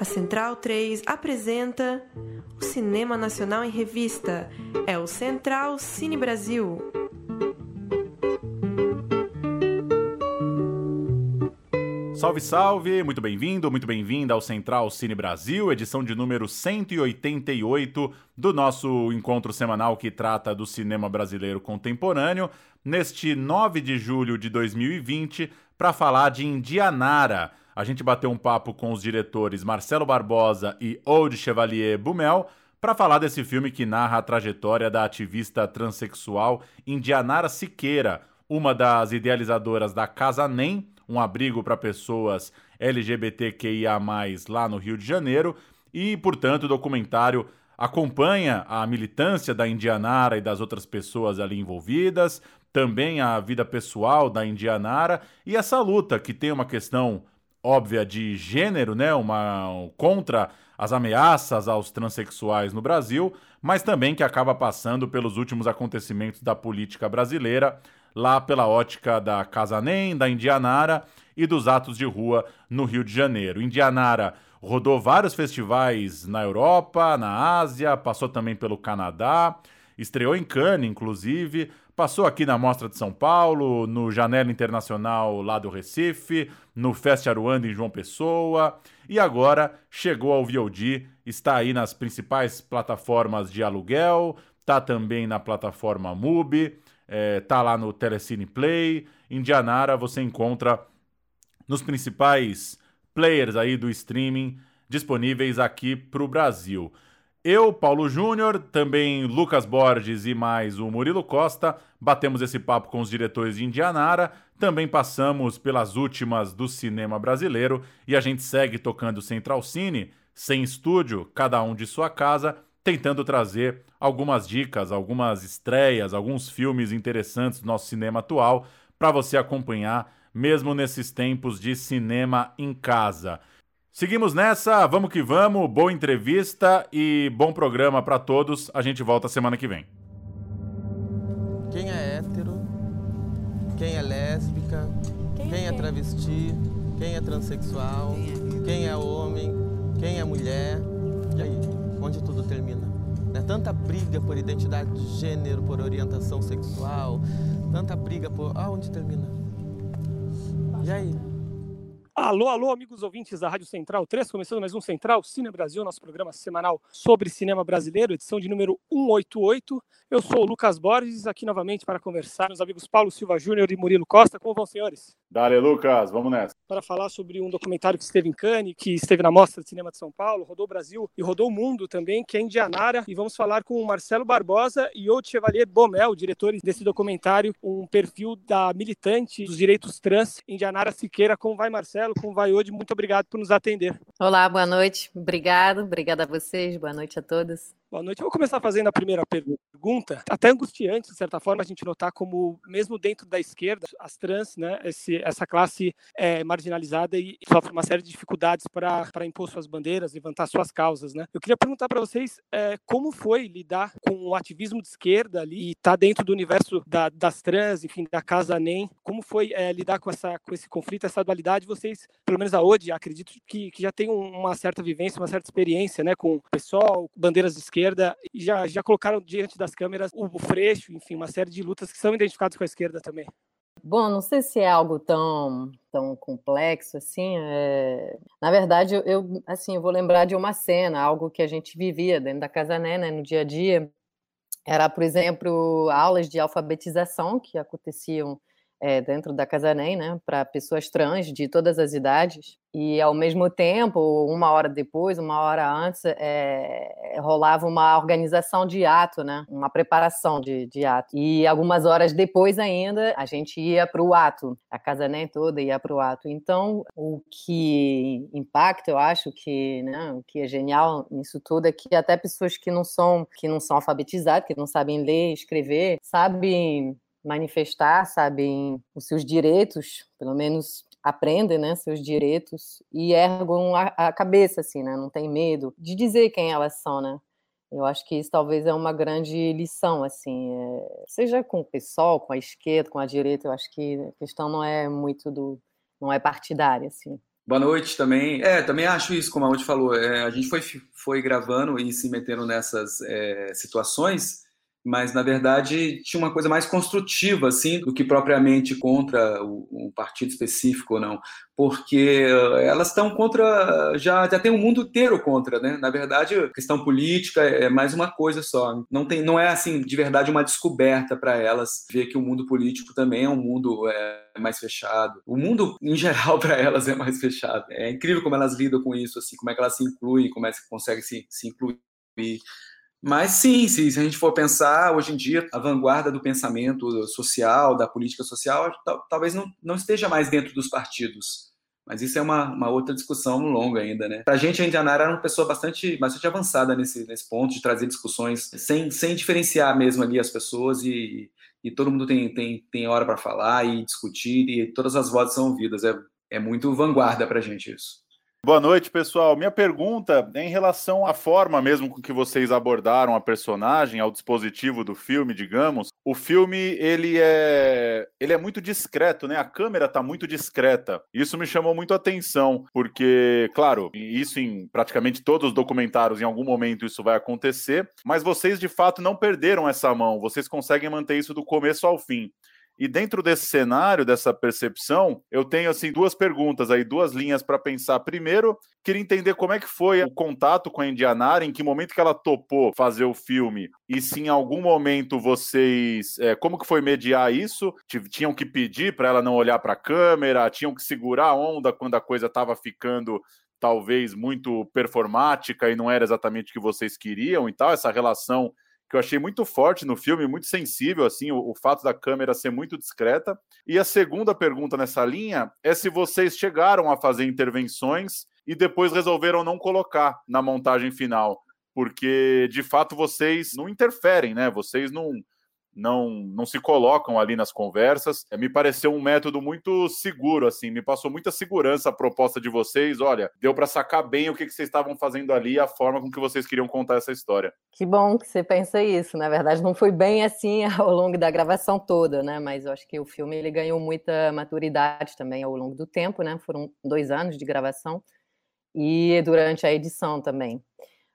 A Central 3 apresenta o Cinema Nacional em Revista. É o Central Cine Brasil. Salve, salve! Muito bem-vindo, muito bem-vinda ao Central Cine Brasil, edição de número 188 do nosso encontro semanal que trata do cinema brasileiro contemporâneo, neste 9 de julho de 2020, para falar de Indianara a gente bateu um papo com os diretores Marcelo Barbosa e Old Chevalier Bumel para falar desse filme que narra a trajetória da ativista transexual Indianara Siqueira, uma das idealizadoras da Casa NEM, um abrigo para pessoas LGBTQIA+, lá no Rio de Janeiro, e, portanto, o documentário acompanha a militância da Indianara e das outras pessoas ali envolvidas, também a vida pessoal da Indianara e essa luta que tem uma questão óbvia de gênero, né, uma contra as ameaças aos transexuais no Brasil, mas também que acaba passando pelos últimos acontecimentos da política brasileira, lá pela ótica da Casa Nem, da Indianara e dos atos de rua no Rio de Janeiro. Indianara rodou vários festivais na Europa, na Ásia, passou também pelo Canadá, estreou em Cannes, inclusive, Passou aqui na Mostra de São Paulo, no Janela Internacional lá do Recife, no Fest Aruanda em João Pessoa e agora chegou ao VOD, está aí nas principais plataformas de aluguel, tá também na plataforma MUBI, é, tá lá no Telecine Play. Indianara você encontra nos principais players aí do streaming disponíveis aqui para o Brasil. Eu, Paulo Júnior, também Lucas Borges e mais o Murilo Costa. Batemos esse papo com os diretores de Indianara, também passamos pelas últimas do cinema brasileiro. E a gente segue tocando Central Cine, sem estúdio, cada um de sua casa, tentando trazer algumas dicas, algumas estreias, alguns filmes interessantes do nosso cinema atual para você acompanhar, mesmo nesses tempos de cinema em casa. Seguimos nessa, vamos que vamos, boa entrevista e bom programa para todos. A gente volta semana que vem. Quem é hétero? Quem é lésbica? Quem, quem é, é travesti? Quem é transexual? Quem é? quem é homem? Quem é mulher? E aí, onde tudo termina? Né? Tanta briga por identidade de gênero, por orientação sexual, tanta briga por. Ah, onde termina? E aí? Alô, alô, amigos ouvintes da Rádio Central 3, começando mais um Central Cine Brasil, nosso programa semanal sobre cinema brasileiro, edição de número 188. Eu sou o Lucas Borges, aqui novamente para conversar com os amigos Paulo Silva Júnior e Murilo Costa. Como vão, senhores? Dale, Lucas, vamos nessa. Para falar sobre um documentário que esteve em Cannes, que esteve na Mostra de Cinema de São Paulo, rodou o Brasil e rodou o mundo também, que é Indianara. E vamos falar com o Marcelo Barbosa e o Chevalier Bomel, diretores desse documentário, um perfil da militante dos direitos trans, Indianara Siqueira. Como vai, Marcelo? Marcelo, com vai hoje. Muito obrigado por nos atender. Olá, boa noite. Obrigado, obrigada a vocês. Boa noite a todos. Boa noite. Eu vou começar fazendo a primeira pergunta. Até angustiante, de certa forma, a gente notar como, mesmo dentro da esquerda, as trans, né, esse, essa classe é marginalizada e sofre uma série de dificuldades para impor suas bandeiras, levantar suas causas. Né? Eu queria perguntar para vocês é, como foi lidar com o ativismo de esquerda ali e estar tá dentro do universo da, das trans, enfim, da Casa NEM. Como foi é, lidar com, essa, com esse conflito, essa dualidade? Vocês, pelo menos a hoje, acredito que, que já tem uma certa vivência, uma certa experiência né, com o pessoal, bandeiras de esquerda esquerda e já, já colocaram diante das câmeras o, Freixo, enfim, uma série de lutas que são identificadas com a esquerda também. Bom, não sei se é algo tão, tão complexo assim. É... Na verdade, eu, assim, eu vou lembrar de uma cena, algo que a gente vivia dentro da casa né, né, no dia a dia. Era, por exemplo, aulas de alfabetização que aconteciam é, dentro da Casanem, né, para pessoas trans de todas as idades. E, ao mesmo tempo, uma hora depois, uma hora antes, é, rolava uma organização de ato, né, uma preparação de, de ato. E algumas horas depois ainda, a gente ia para o ato, a Casanem toda ia para o ato. Então, o que impacta, eu acho que, né, o que é genial nisso tudo é que até pessoas que não são, que não são alfabetizadas, que não sabem ler, escrever, sabem manifestar, sabem os seus direitos, pelo menos aprendem, né, seus direitos e ergam a, a, cabeça, assim, né, não tem medo de dizer quem elas são, né. Eu acho que isso talvez é uma grande lição, assim, é, seja com o pessoal, com a esquerda, com a direita, eu acho que a questão não é muito do, não é partidária, assim. Boa noite também. É, também acho isso, como a Udi falou. É, a gente foi, foi gravando e se metendo nessas é, situações mas na verdade tinha uma coisa mais construtiva assim do que propriamente contra um partido específico ou não, porque eh, elas estão contra já já tem o um mundo inteiro contra, né? Na verdade, a questão política é mais uma coisa só. Não tem não é assim de verdade uma descoberta para elas ver que o mundo político também é um mundo é, mais fechado. O mundo em geral para elas é mais fechado. É incrível como elas lidam com isso assim, como é que elas se incluem, como é que conseguem se, se incluir mas sim, se, a gente for pensar, hoje em dia, a vanguarda do pensamento social, da política social, talvez não, não esteja mais dentro dos partidos. Mas isso é uma, uma outra discussão longa ainda, né? A gente, a Indianara era uma pessoa bastante, bastante avançada nesse, nesse ponto, de trazer discussões sem, sem diferenciar mesmo ali as pessoas e, e todo mundo tem, tem, tem hora para falar e discutir e todas as vozes são ouvidas. É, é muito vanguarda para a gente isso. Boa noite, pessoal. Minha pergunta é em relação à forma mesmo com que vocês abordaram a personagem, ao dispositivo do filme, digamos. O filme, ele é ele é muito discreto, né? A câmera está muito discreta. Isso me chamou muito a atenção, porque, claro, isso em praticamente todos os documentários, em algum momento isso vai acontecer, mas vocês de fato não perderam essa mão. Vocês conseguem manter isso do começo ao fim. E dentro desse cenário, dessa percepção, eu tenho assim duas perguntas aí, duas linhas para pensar. Primeiro, queria entender como é que foi o contato com a Indianara, em que momento que ela topou fazer o filme, e se em algum momento vocês, é, como que foi mediar isso? Tinham que pedir para ela não olhar para a câmera, tinham que segurar a onda quando a coisa estava ficando talvez muito performática e não era exatamente o que vocês queriam e tal, essa relação que eu achei muito forte no filme, muito sensível, assim, o, o, fato da câmera ser muito discreta. E a segunda pergunta nessa linha é se vocês chegaram a fazer intervenções e depois resolveram não colocar na montagem final, porque de fato vocês não interferem, né? Vocês não não, não se colocam ali nas conversas. É, me pareceu um método muito seguro, assim, me passou muita segurança a proposta de vocês. Olha, deu para sacar bem o que, que vocês estavam fazendo ali e a forma com que vocês queriam contar essa história. Que bom que você pensa isso. Na verdade, não foi bem assim ao longo da gravação toda, né? Mas eu acho que o filme ele ganhou muita maturidade também ao longo do tempo, né? Foram dois anos de gravação e durante a edição também.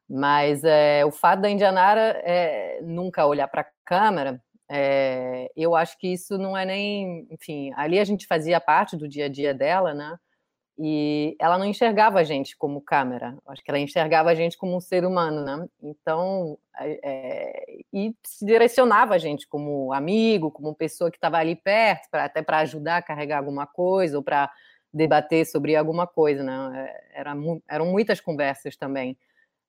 Mas é, o fato da Indianara é, nunca olhar para a câmera é, eu acho que isso não é nem, enfim, ali a gente fazia parte do dia a dia dela, né? E ela não enxergava a gente como câmera, acho que ela enxergava a gente como um ser humano, né? Então, é, e se direcionava a gente como amigo, como pessoa que estava ali perto, pra, até para ajudar a carregar alguma coisa ou para debater sobre alguma coisa, né? Era, eram muitas conversas também.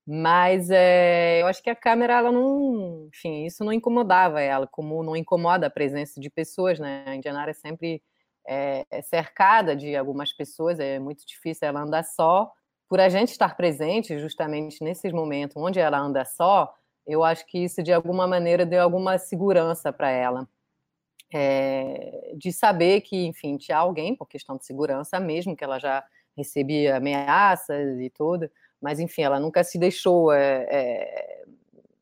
Mas é, eu acho que a câmera, ela não, enfim, isso não incomodava ela, como não incomoda a presença de pessoas, né? A Indianara é sempre é, cercada de algumas pessoas, é muito difícil ela andar só. Por a gente estar presente justamente nesses momentos onde ela anda só, eu acho que isso de alguma maneira deu alguma segurança para ela. É, de saber que, enfim, tinha alguém, por questão de segurança mesmo, que ela já recebia ameaças e tudo, mas enfim, ela nunca se deixou é, é,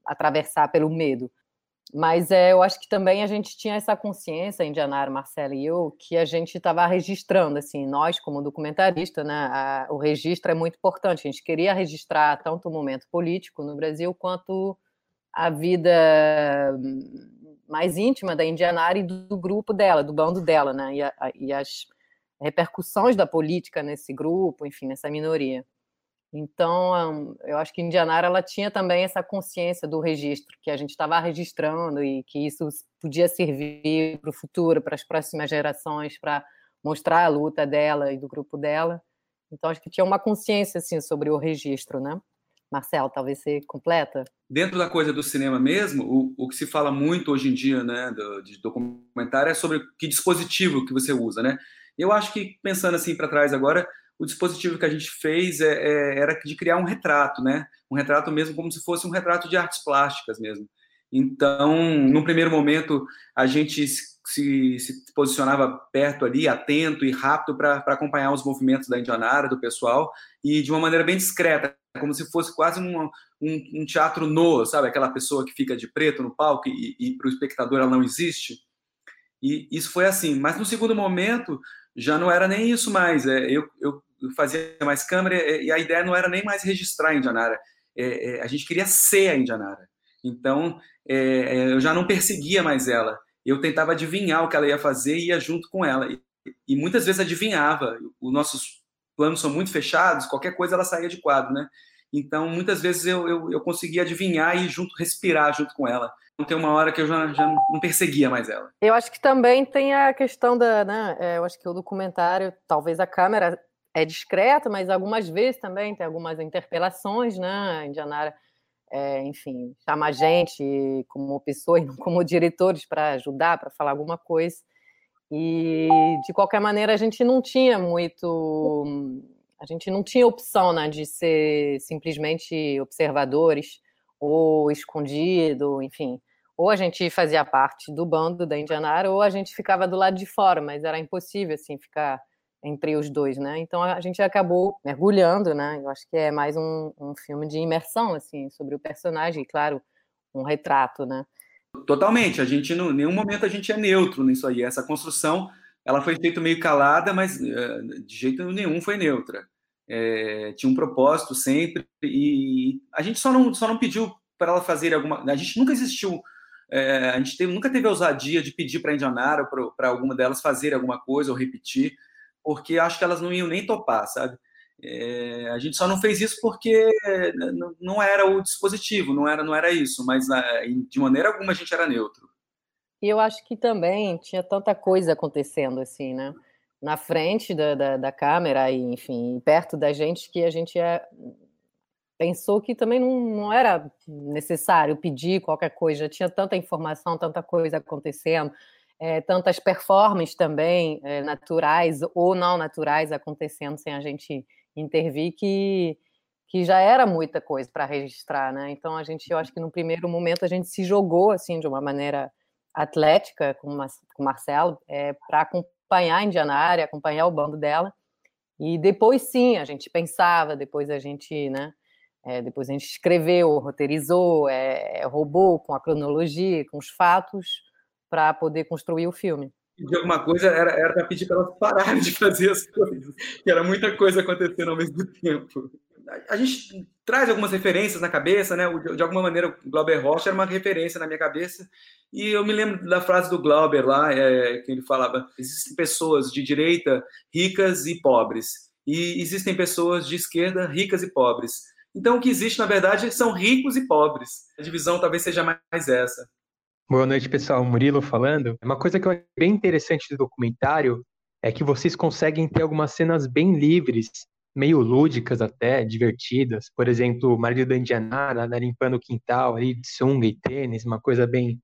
atravessar pelo medo. Mas é, eu acho que também a gente tinha essa consciência, Indianara, Marcela e eu, que a gente estava registrando, assim, nós como documentarista, né, a, o registro é muito importante. A gente queria registrar tanto o momento político no Brasil quanto a vida mais íntima da Indianara e do, do grupo dela, do bando dela, né, e, a, e as repercussões da política nesse grupo, enfim, nessa minoria. Então, eu acho que Indianara ela tinha também essa consciência do registro, que a gente estava registrando e que isso podia servir para o futuro, para as próximas gerações, para mostrar a luta dela e do grupo dela. Então, acho que tinha uma consciência assim sobre o registro, né? Marcel, talvez você completa? Dentro da coisa do cinema mesmo, o, o que se fala muito hoje em dia, né, do, de documentário é sobre que dispositivo que você usa, né? Eu acho que pensando assim para trás agora, o dispositivo que a gente fez é, é, era de criar um retrato, né? Um retrato mesmo como se fosse um retrato de artes plásticas mesmo. Então, no primeiro momento, a gente se, se posicionava perto ali, atento e rápido para acompanhar os movimentos da Indianara, do pessoal, e de uma maneira bem discreta, como se fosse quase um, um, um teatro no, sabe? Aquela pessoa que fica de preto no palco e, e para o espectador ela não existe. E isso foi assim. Mas no segundo momento, já não era nem isso mais. É, eu, eu fazia mais câmera e a ideia não era nem mais registrar a Indianara, é, é, a gente queria ser a Indianara. Então, é, é, eu já não perseguia mais ela. Eu tentava adivinhar o que ela ia fazer e ia junto com ela. E, e muitas vezes adivinhava. Os nossos planos são muito fechados, qualquer coisa ela saía de quadro, né? Então, muitas vezes eu, eu, eu conseguia adivinhar e junto respirar junto com ela. Então, tem uma hora que eu já, já não perseguia mais ela. Eu acho que também tem a questão da, né? É, eu acho que o documentário, talvez a câmera é discreta, mas algumas vezes também tem algumas interpelações, né? A Indianara é, enfim, chama a gente como pessoa e não como diretores para ajudar, para falar alguma coisa. E, de qualquer maneira, a gente não tinha muito. A gente não tinha opção né, de ser simplesmente observadores ou escondido, enfim. Ou a gente fazia parte do bando da Indianara ou a gente ficava do lado de fora, mas era impossível assim ficar entre os dois, né? Então a gente acabou mergulhando, né? Eu acho que é mais um, um filme de imersão, assim, sobre o personagem, claro, um retrato, né? Totalmente. A gente, em nenhum momento, a gente é neutro nisso aí. Essa construção, ela foi feita meio calada, mas uh, de jeito nenhum foi neutra. É, tinha um propósito sempre e a gente só não, só não pediu para ela fazer alguma. A gente nunca existiu. É, a gente teve, nunca teve a ousadia de pedir para a Indianara para alguma delas fazer alguma coisa ou repetir porque acho que elas não iam nem topar, sabe? É, a gente só não fez isso porque não era o dispositivo, não era, não era isso, mas de maneira alguma a gente era neutro. E eu acho que também tinha tanta coisa acontecendo assim, né? Na frente da, da, da câmera e, enfim, perto da gente, que a gente é, pensou que também não, não era necessário pedir qualquer coisa, tinha tanta informação, tanta coisa acontecendo é, tantas performances também é, naturais ou não naturais acontecendo sem a gente intervir que que já era muita coisa para registrar, né? Então a gente, eu acho que no primeiro momento a gente se jogou assim de uma maneira atlética com, com o Marcelo é, para acompanhar a Indianária, acompanhar o bando dela e depois sim a gente pensava, depois a gente, né? É, depois a gente escreveu, roteirizou, é, roubou com a cronologia, com os fatos para poder construir o filme. De alguma coisa era, para pedir para elas pararem de fazer as coisas, que era muita coisa acontecendo ao mesmo tempo. A gente traz algumas referências na cabeça, né? De alguma maneira, o Glauber Rocha era uma referência na minha cabeça. E eu me lembro da frase do Glauber lá, é, que ele falava: existem pessoas de direita ricas e pobres, e existem pessoas de esquerda ricas e pobres. Então, o que existe, na verdade, são ricos e pobres. A divisão talvez seja mais essa. Boa noite, pessoal. Murilo falando. Uma coisa que eu achei bem interessante do documentário é que vocês conseguem ter algumas cenas bem livres, meio lúdicas até, divertidas. Por exemplo, o marido da Indianara né, limpando o quintal ali de sunga e tênis, uma coisa bem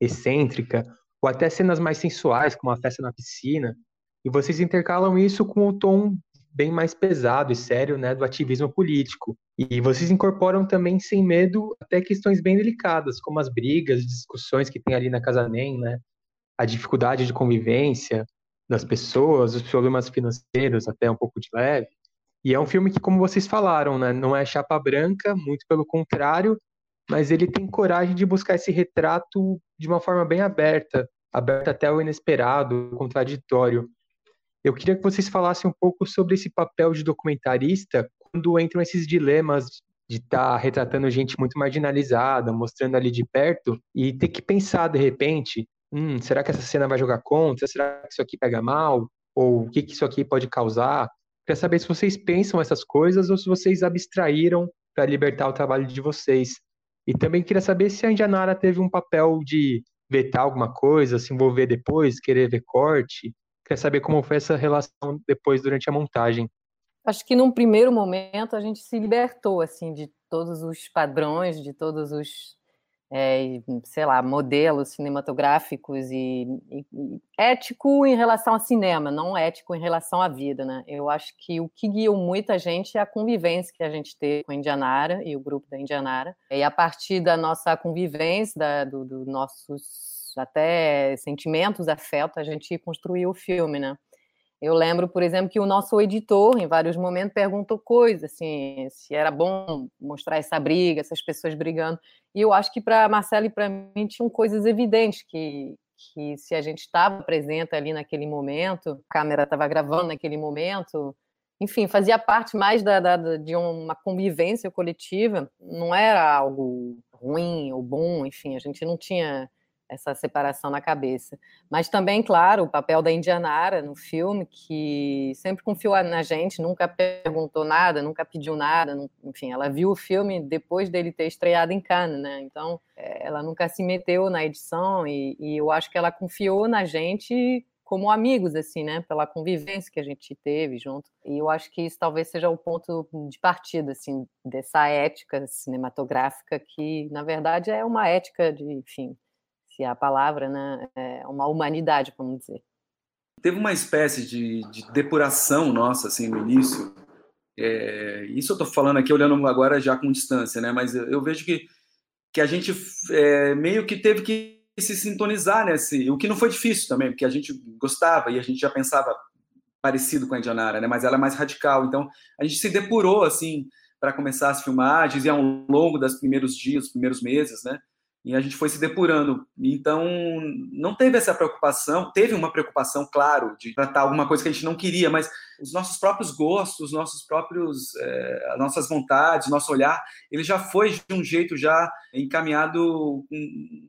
excêntrica. Ou até cenas mais sensuais, como a festa na piscina. E vocês intercalam isso com o tom bem mais pesado e sério né, do ativismo político. E vocês incorporam também, sem medo, até questões bem delicadas, como as brigas, discussões que tem ali na Casa NEM, né? a dificuldade de convivência das pessoas, os problemas financeiros, até um pouco de leve. E é um filme que, como vocês falaram, né, não é chapa branca, muito pelo contrário, mas ele tem coragem de buscar esse retrato de uma forma bem aberta, aberta até o inesperado, contraditório. Eu queria que vocês falassem um pouco sobre esse papel de documentarista quando entram esses dilemas de estar tá retratando gente muito marginalizada, mostrando ali de perto e ter que pensar de repente, hum, será que essa cena vai jogar contra? Será que isso aqui pega mal? Ou o que, que isso aqui pode causar? Queria saber se vocês pensam essas coisas ou se vocês abstraíram para libertar o trabalho de vocês. E também queria saber se a Indianara teve um papel de vetar alguma coisa, se envolver depois, querer ver corte, quer saber como foi essa relação depois durante a montagem. Acho que num primeiro momento a gente se libertou assim de todos os padrões, de todos os é, sei lá, modelos cinematográficos e, e, e, ético em relação ao cinema, não ético em relação à vida, né? Eu acho que o que guiou muita gente é a convivência que a gente teve com a Indianara e o grupo da Indianara. E a partir da nossa convivência, da, do, do nossos até sentimentos, afeto, a gente construiu o filme, né? Eu lembro, por exemplo, que o nosso editor, em vários momentos, perguntou coisas, assim, se era bom mostrar essa briga, essas pessoas brigando. E eu acho que para Marcelo e para mim tinham coisas evidentes que, que se a gente estava presente ali naquele momento, a câmera estava gravando naquele momento, enfim, fazia parte mais da, da, de uma convivência coletiva, não era algo ruim ou bom, enfim, a gente não tinha essa separação na cabeça. Mas também, claro, o papel da Indianara no filme, que sempre confiou na gente, nunca perguntou nada, nunca pediu nada, enfim, ela viu o filme depois dele ter estreado em Cannes, né? Então, é, ela nunca se meteu na edição e, e eu acho que ela confiou na gente como amigos, assim, né? Pela convivência que a gente teve junto. E eu acho que isso talvez seja o ponto de partida, assim, dessa ética cinematográfica que, na verdade, é uma ética de, enfim, se a palavra, né, é uma humanidade, vamos dizer. Teve uma espécie de, de depuração nossa, assim, no início. É, isso eu estou falando aqui olhando agora já com distância, né? Mas eu, eu vejo que, que a gente é, meio que teve que se sintonizar nesse, o que não foi difícil também, porque a gente gostava e a gente já pensava parecido com a Indianara, né? Mas ela é mais radical. Então a gente se depurou assim para começar as filmagens e ao longo dos primeiros dias, primeiros meses, né? E a gente foi se depurando. Então, não teve essa preocupação, teve uma preocupação, claro, de tratar alguma coisa que a gente não queria, mas os nossos próprios gostos, os nossos próprios, é, as nossas vontades, nosso olhar, ele já foi de um jeito já encaminhado, com,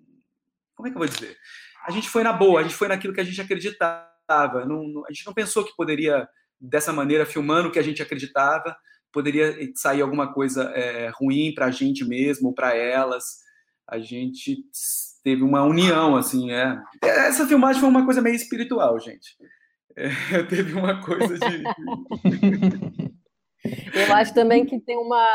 como é que eu vou dizer? A gente foi na boa, a gente foi naquilo que a gente acreditava, não, a gente não pensou que poderia, dessa maneira, filmando o que a gente acreditava, poderia sair alguma coisa é, ruim para a gente mesmo, ou para elas, a gente teve uma união, assim, é. Essa filmagem foi uma coisa meio espiritual, gente. É, teve uma coisa de. Eu acho também que tem uma,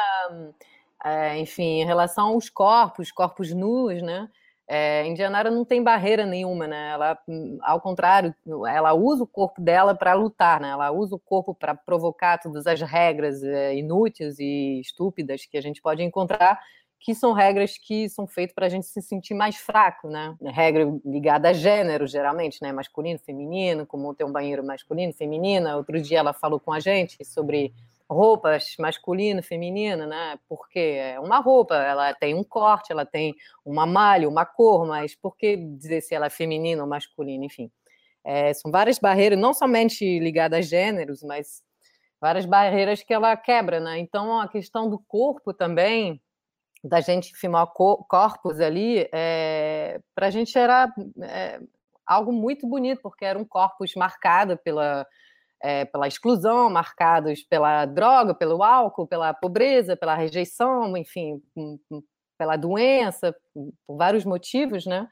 é, enfim, em relação aos corpos, corpos nus, né? É, Indianara não tem barreira nenhuma, né? Ela, ao contrário, ela usa o corpo dela para lutar, né? Ela usa o corpo para provocar todas as regras é, inúteis e estúpidas que a gente pode encontrar que são regras que são feitas para a gente se sentir mais fraco, né? Regra ligada a gênero, geralmente, né? Masculino, feminino, como ter um banheiro masculino, feminino. Outro dia ela falou com a gente sobre roupas masculino, feminino, né? Porque é uma roupa, ela tem um corte, ela tem uma malha, uma cor, mas por que dizer se ela é feminina ou masculina, enfim. É, são várias barreiras, não somente ligadas a gêneros, mas várias barreiras que ela quebra, né? Então a questão do corpo também da gente filmar corpos ali, é, eh, para a gente era é, algo muito bonito, porque era um corpus marcado pela, é, pela exclusão, marcados pela droga, pelo álcool, pela pobreza, pela rejeição, enfim, pela doença, por vários motivos, né?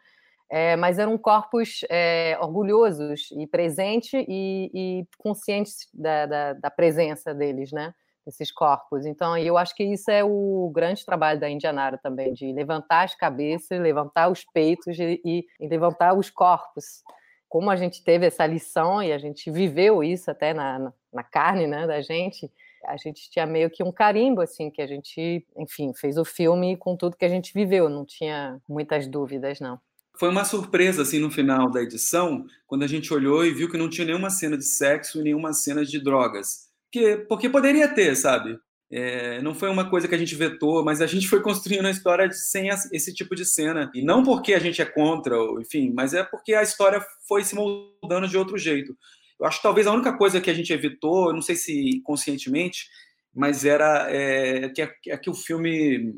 É, mas eram corpos é, orgulhosos e presentes e, e conscientes da, da, da, presença deles, né? Esses corpos. Então, eu acho que isso é o grande trabalho da Indianara também, de levantar as cabeças, levantar os peitos e, e, levantar os corpos. Como a gente teve essa lição e a gente viveu isso até na, na carne né, da gente, a gente tinha meio que um carimbo, assim, que a gente, enfim, fez o filme com tudo que a gente viveu, não tinha muitas dúvidas, não. Foi uma surpresa, assim, no final da edição, quando a gente olhou e viu que não tinha nenhuma cena de sexo e nenhuma cena de drogas porque, porque poderia ter, sabe? É, não foi uma coisa que a gente vetou, mas a gente foi construindo a história sem esse tipo de cena. E não porque a gente é contra, enfim, mas é porque a história foi se moldando de outro jeito. Eu acho que talvez a única coisa que a gente evitou, não sei se conscientemente, mas era é, que, é que o filme,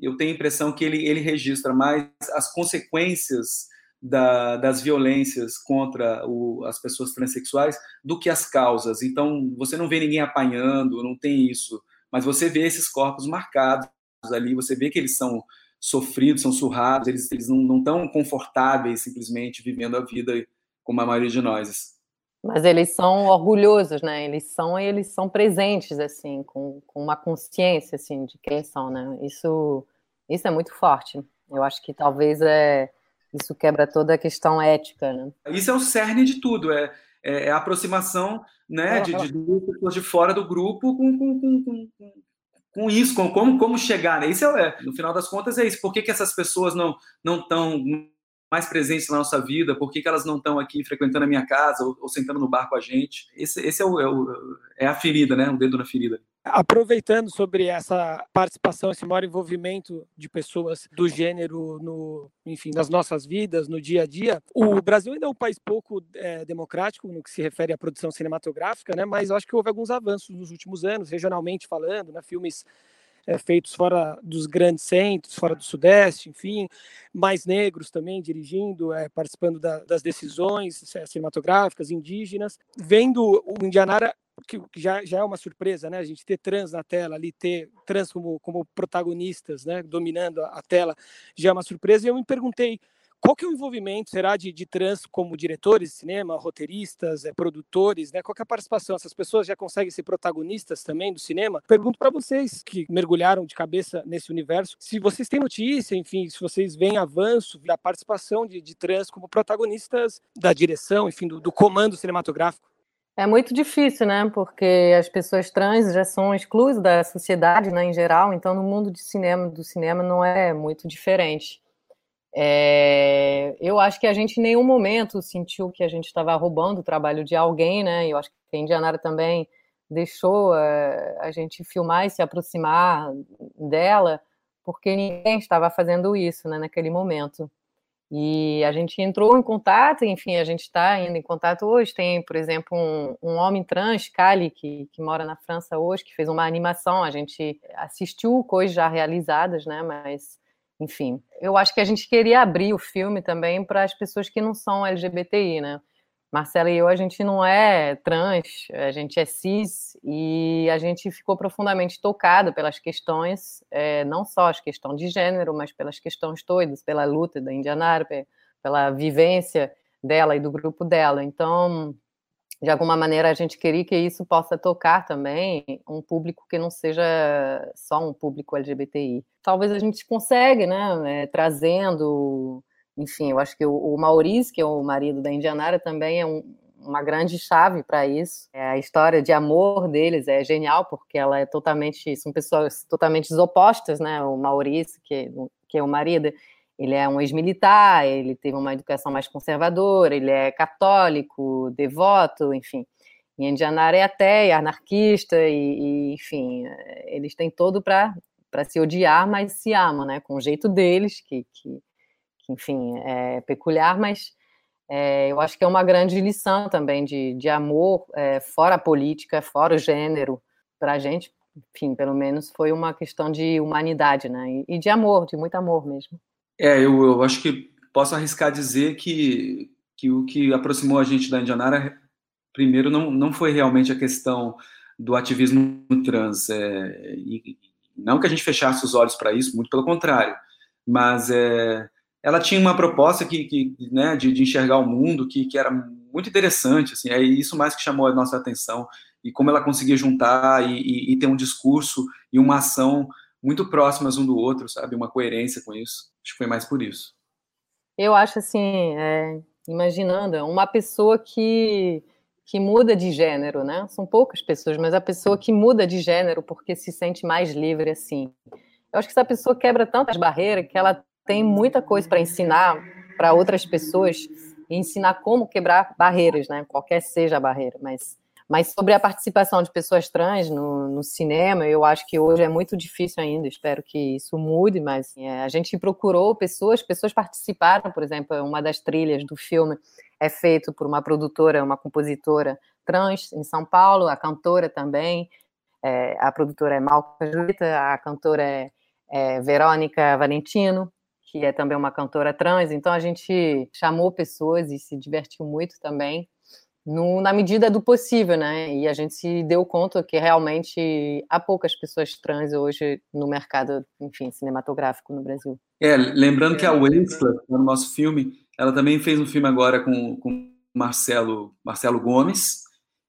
eu tenho a impressão que ele, ele registra mais as consequências da, das violências contra o, as pessoas transexuais do que as causas. Então, você não vê ninguém apanhando, não tem isso, mas você vê esses corpos marcados ali, você vê que eles são sofridos, são surrados, eles, eles não estão confortáveis simplesmente vivendo a vida como a maioria de nós. Mas eles são orgulhosos, né? Eles são eles são presentes assim, com, com uma consciência assim de quem são, né? Isso isso é muito forte. Eu acho que talvez é isso quebra toda a questão ética, né? Isso é o cerne de tudo, é, é, é a aproximação né, de, de, pessoas de fora do grupo com, com, com, com, com isso, com como, como chegar. Né? Isso é, no final das contas, é isso. Por que, que essas pessoas não estão mais presentes na nossa vida? Por que, que elas não estão aqui frequentando a minha casa ou, ou, sentando no bar com a gente? Esse, esse é, o, é, o, é a ferida, né? O dedo na ferida. Aproveitando sobre essa participação, esse maior envolvimento de pessoas do gênero no, enfim, nas nossas vidas, no dia a dia, o Brasil ainda é um país pouco é, democrático no que se refere à produção cinematográfica, né? Mas acho que houve alguns avanços nos últimos anos, regionalmente falando, né? Filmes é, feitos fora dos grandes centros, fora do Sudeste, enfim, mais negros também dirigindo, é, participando da, das decisões é, cinematográficas, indígenas. Vendo o Indianara que, já, já é uma surpresa, né? A gente ter trans na tela ali, ter trans como, como protagonistas, né? Dominando a, a tela, já é uma surpresa. E eu me perguntei qual que é o envolvimento, será, de, de trans como diretores de cinema, roteiristas, é, produtores, né? Qual que é a participação? Essas pessoas já conseguem ser protagonistas também do cinema? Pergunto para vocês que mergulharam de cabeça nesse universo, se vocês têm notícia, enfim, se vocês veem avanço da participação de, de trans como protagonistas da direção, enfim, do, do comando cinematográfico. É muito difícil, né? Porque as pessoas trans já são excluídas da sociedade, né, em geral. Então, no mundo de cinema, do cinema não é muito diferente. É, eu acho que a gente em nenhum momento sentiu que a gente estava roubando o trabalho de alguém, né? Eu acho que a Indianara também deixou é, a gente filmar e se aproximar dela, porque ninguém estava fazendo isso, né, naquele momento. E a gente entrou em contato, enfim, a gente está indo em contato hoje. Tem, por exemplo, um, um homem trans, Kali, que, que mora na França hoje, que fez uma animação. A gente assistiu coisas já realizadas, né? Mas, enfim, eu acho que a gente queria abrir o filme também para as pessoas que não são LGBTI, né? Marcela e eu, a gente não é trans, a gente é cis e a gente ficou profundamente tocado pelas questões, é, não só as questões de gênero, mas pelas questões todas, pela luta da Indiana pela vivência dela e do grupo dela. Então, de alguma maneira, a gente queria que isso possa tocar também um público que não seja só um público LGBTI. Talvez a gente consiga, né, é, trazendo enfim, eu acho que o, o Maurício, que é o marido da Indianara, também é um, uma grande chave para isso. É, a história de amor deles é genial, porque ela é totalmente, são pessoas totalmente opostas, né? O Maurício, que, que é o marido, ele é um ex-militar, ele teve uma educação mais conservadora, ele é católico, devoto, enfim. E Indianara é até, é anarquista, e, e enfim, eles têm todo para se odiar, mas se amam, né? Com o jeito deles, que que enfim, é peculiar, mas é, eu acho que é uma grande lição também de, de amor, é, fora a política, fora o gênero, para a gente, enfim, pelo menos foi uma questão de humanidade, né? E, de amor, de muito amor mesmo. É, eu, eu acho que posso arriscar dizer que, que o que aproximou a gente da Indianara, primeiro, não, não foi realmente a questão do ativismo trans. É, e, não que a gente fechasse os olhos para isso, muito pelo contrário, mas é, ela tinha uma proposta que, que né, de, de, enxergar o mundo que, que era muito interessante, assim, é isso mais que chamou a nossa atenção, e como ela conseguia juntar e, e, e ter um discurso e uma ação muito próximas um do outro, sabe, uma coerência com isso, acho que foi mais por isso. Eu acho assim, é, imaginando, uma pessoa que, que muda de gênero, né, são poucas pessoas, mas a pessoa que muda de gênero porque se sente mais livre, assim, eu acho que essa pessoa quebra tantas barreiras que ela tem muita coisa para ensinar para outras pessoas e ensinar como quebrar barreiras, né? Qualquer seja a barreira, mas mas sobre a participação de pessoas trans no, no, cinema, eu acho que hoje é muito difícil ainda. Espero que isso mude, mas é, a gente procurou pessoas, pessoas participaram, por exemplo, uma das trilhas do filme é feito por uma produtora, uma compositora trans em São Paulo, a cantora também. É, a produtora é Malca Julita, a cantora é, é Verônica Valentino que é também uma cantora trans. Então a gente chamou pessoas e se divertiu muito também, no, na medida do possível, né? E a gente se deu conta que realmente há poucas pessoas trans hoje no mercado, enfim, cinematográfico no Brasil. É, lembrando que a Wensla, no nosso filme, ela também fez um filme agora com, com Marcelo, Marcelo Gomes,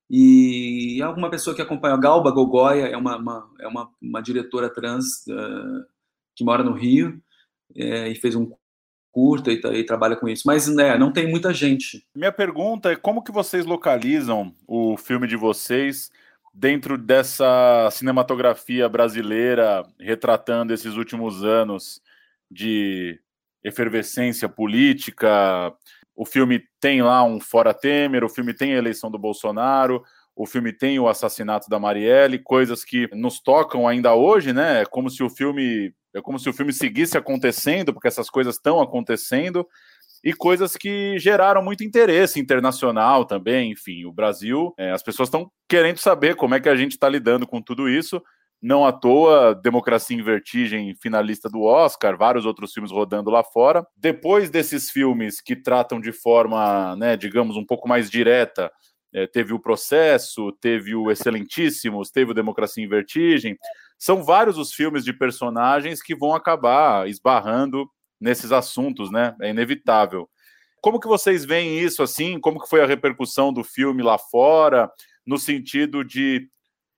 e alguma pessoa que acompanha, a Galba Gogoia, é uma, uma é uma, uma diretora trans uh, que mora no Rio, é, e fez um curta e, e, trabalha com isso. Mas né, não tem muita gente. Minha pergunta é como que vocês localizam o filme de vocês dentro dessa cinematografia brasileira retratando esses últimos anos de efervescência política. O filme tem lá um fora Temer, o filme tem a eleição do Bolsonaro, o filme tem o assassinato da Marielle, coisas que nos tocam ainda hoje, né? É como se o filme é como se o filme seguisse acontecendo, porque essas coisas estão acontecendo, e coisas que geraram muito interesse internacional também. Enfim, o Brasil, é, as pessoas estão querendo saber como é que a gente está lidando com tudo isso. Não à toa, Democracia em Vertigem, finalista do Oscar, vários outros filmes rodando lá fora. Depois desses filmes que tratam de forma, né, digamos, um pouco mais direta, é, teve o Processo, teve o Excelentíssimos, teve o Democracia em Vertigem. São vários os filmes de personagens que vão acabar esbarrando nesses assuntos, né? É inevitável. Como que vocês veem isso assim? Como que foi a repercussão do filme lá fora, no sentido de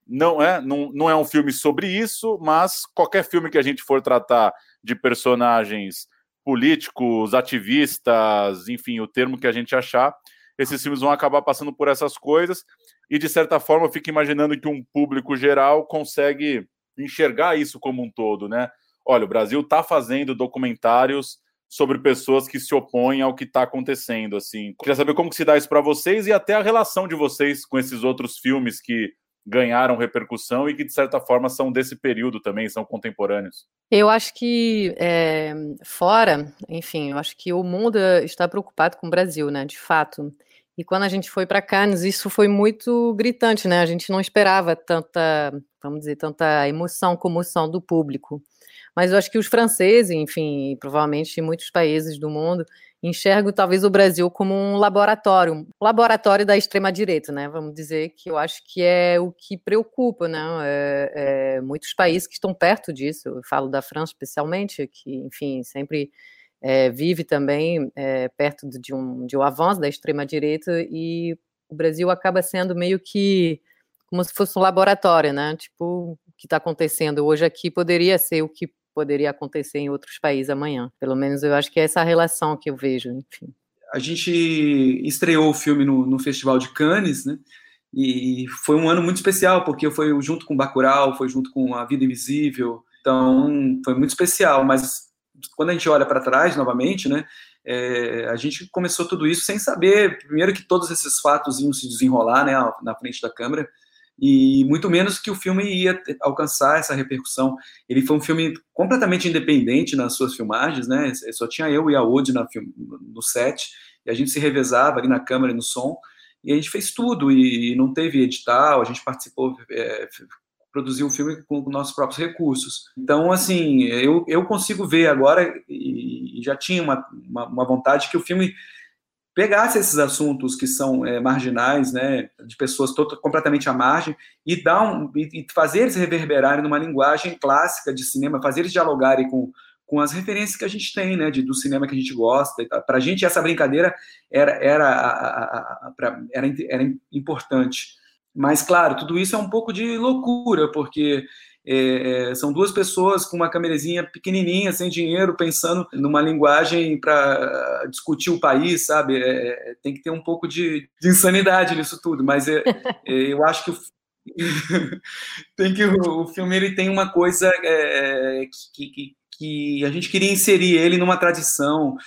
não é, não, não é um filme sobre isso, mas qualquer filme que a gente for tratar de personagens políticos, ativistas, enfim, o termo que a gente achar, esses filmes vão acabar passando por essas coisas e de certa forma eu fico imaginando que um público geral consegue enxergar isso como um todo, né? Olha, o Brasil está fazendo documentários sobre pessoas que se opõem ao que está acontecendo, assim. Queria saber como que se dá isso para vocês e até a relação de vocês com esses outros filmes que ganharam repercussão e que, de certa forma, são desse período também, são contemporâneos? Eu acho que é, fora, enfim, eu acho que o mundo está preocupado com o Brasil, né, de fato. E quando a gente foi para Cannes, isso foi muito gritante, né? A gente não esperava tanta, vamos dizer, tanta emoção, comoção do público. Mas eu acho que os franceses, enfim, provavelmente muitos países do mundo, enxergo talvez o Brasil como um laboratório, um laboratório da extrema direita, né? Vamos dizer que eu acho que é o que preocupa, né? É, é, muitos países que estão perto disso. Eu falo da França especialmente, que enfim sempre é, vive também é, perto de um de um avanço da extrema direita e o Brasil acaba sendo meio que como se fosse um laboratório, né? Tipo, o que está acontecendo hoje aqui poderia ser o que poderia acontecer em outros países amanhã. Pelo menos eu acho que é essa relação que eu vejo, enfim. A gente estreou o filme no, no Festival de Cannes, né? E foi um ano muito especial, porque foi junto com Bacurau, foi junto com A Vida Invisível, então foi muito especial, mas quando a gente olha para trás novamente, né, é, a gente começou tudo isso sem saber, primeiro que todos esses fatos iam se desenrolar, né, na frente da câmera, e muito menos que o filme ia alcançar essa repercussão. Ele foi um filme completamente independente nas suas filmagens, né? Só tinha eu e a Ode na no set, e a gente se revezava ali na câmera e no som, e a gente fez tudo, e não teve edital, a gente participou, é, produziu o filme com nossos próprios recursos. Então, assim, eu, eu consigo ver agora, e, e já tinha uma, uma, uma vontade que o filme pegasse esses assuntos que são é, marginais, né, de pessoas completamente à margem, e, dar um, e fazer eles reverberarem numa linguagem clássica de cinema, fazer eles dialogarem com, com as referências que a gente tem, né, de, do cinema que a gente gosta. Para a gente, essa brincadeira era, era, a, a, a, pra, era, era importante. Mas, claro, tudo isso é um pouco de loucura, porque é, é, são duas pessoas com uma câmerazinha pequenininha, sem dinheiro, pensando numa linguagem para discutir o país, sabe? É, é, tem que ter um pouco de, de insanidade nisso tudo, mas é, é, eu acho que o, tem que o, o, filme ele tem uma coisa que, que, que a gente queria inserir ele numa tradição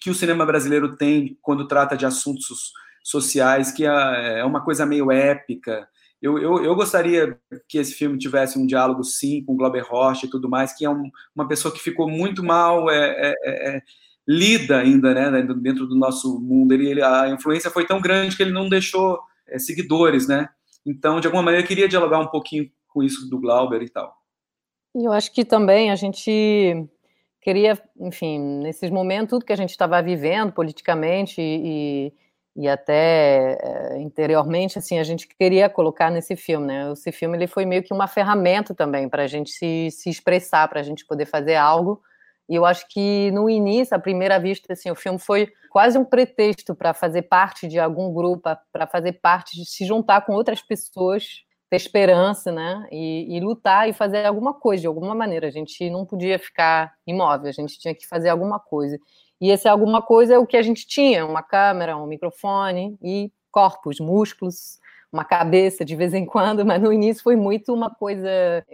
que o cinema brasileiro tem quando trata de assuntos sociais, que é uma coisa meio épica, eu, eu, eu, gostaria que esse filme tivesse um diálogo, sim, com o Glauber Rocha e tudo mais, que é um, uma pessoa que ficou muito mal é, é, é, é lida ainda né, dentro do nosso mundo. Ele, ele, a influência foi tão grande que ele não deixou é, seguidores, né? Então, de alguma maneira, eu queria dialogar um pouquinho com isso do Glauber e tal. E eu acho que também a gente queria, enfim, nesses momentos, tudo que a gente estava vivendo politicamente e, e até é, interiormente assim a gente queria colocar nesse filme né? Esse filme ele foi meio que uma ferramenta também para a gente se, se expressar para a gente poder fazer algo. E eu acho que no início à primeira vista assim o filme foi quase um pretexto para fazer parte de algum grupo para fazer parte de se juntar com outras pessoas ter esperança né? E, e lutar e fazer alguma coisa de alguma maneira. A gente não podia ficar imóvel a gente tinha que fazer alguma coisa e esse alguma coisa é o que a gente tinha: uma câmera, um microfone e corpos, músculos, uma cabeça de vez em quando, mas no início foi muito uma coisa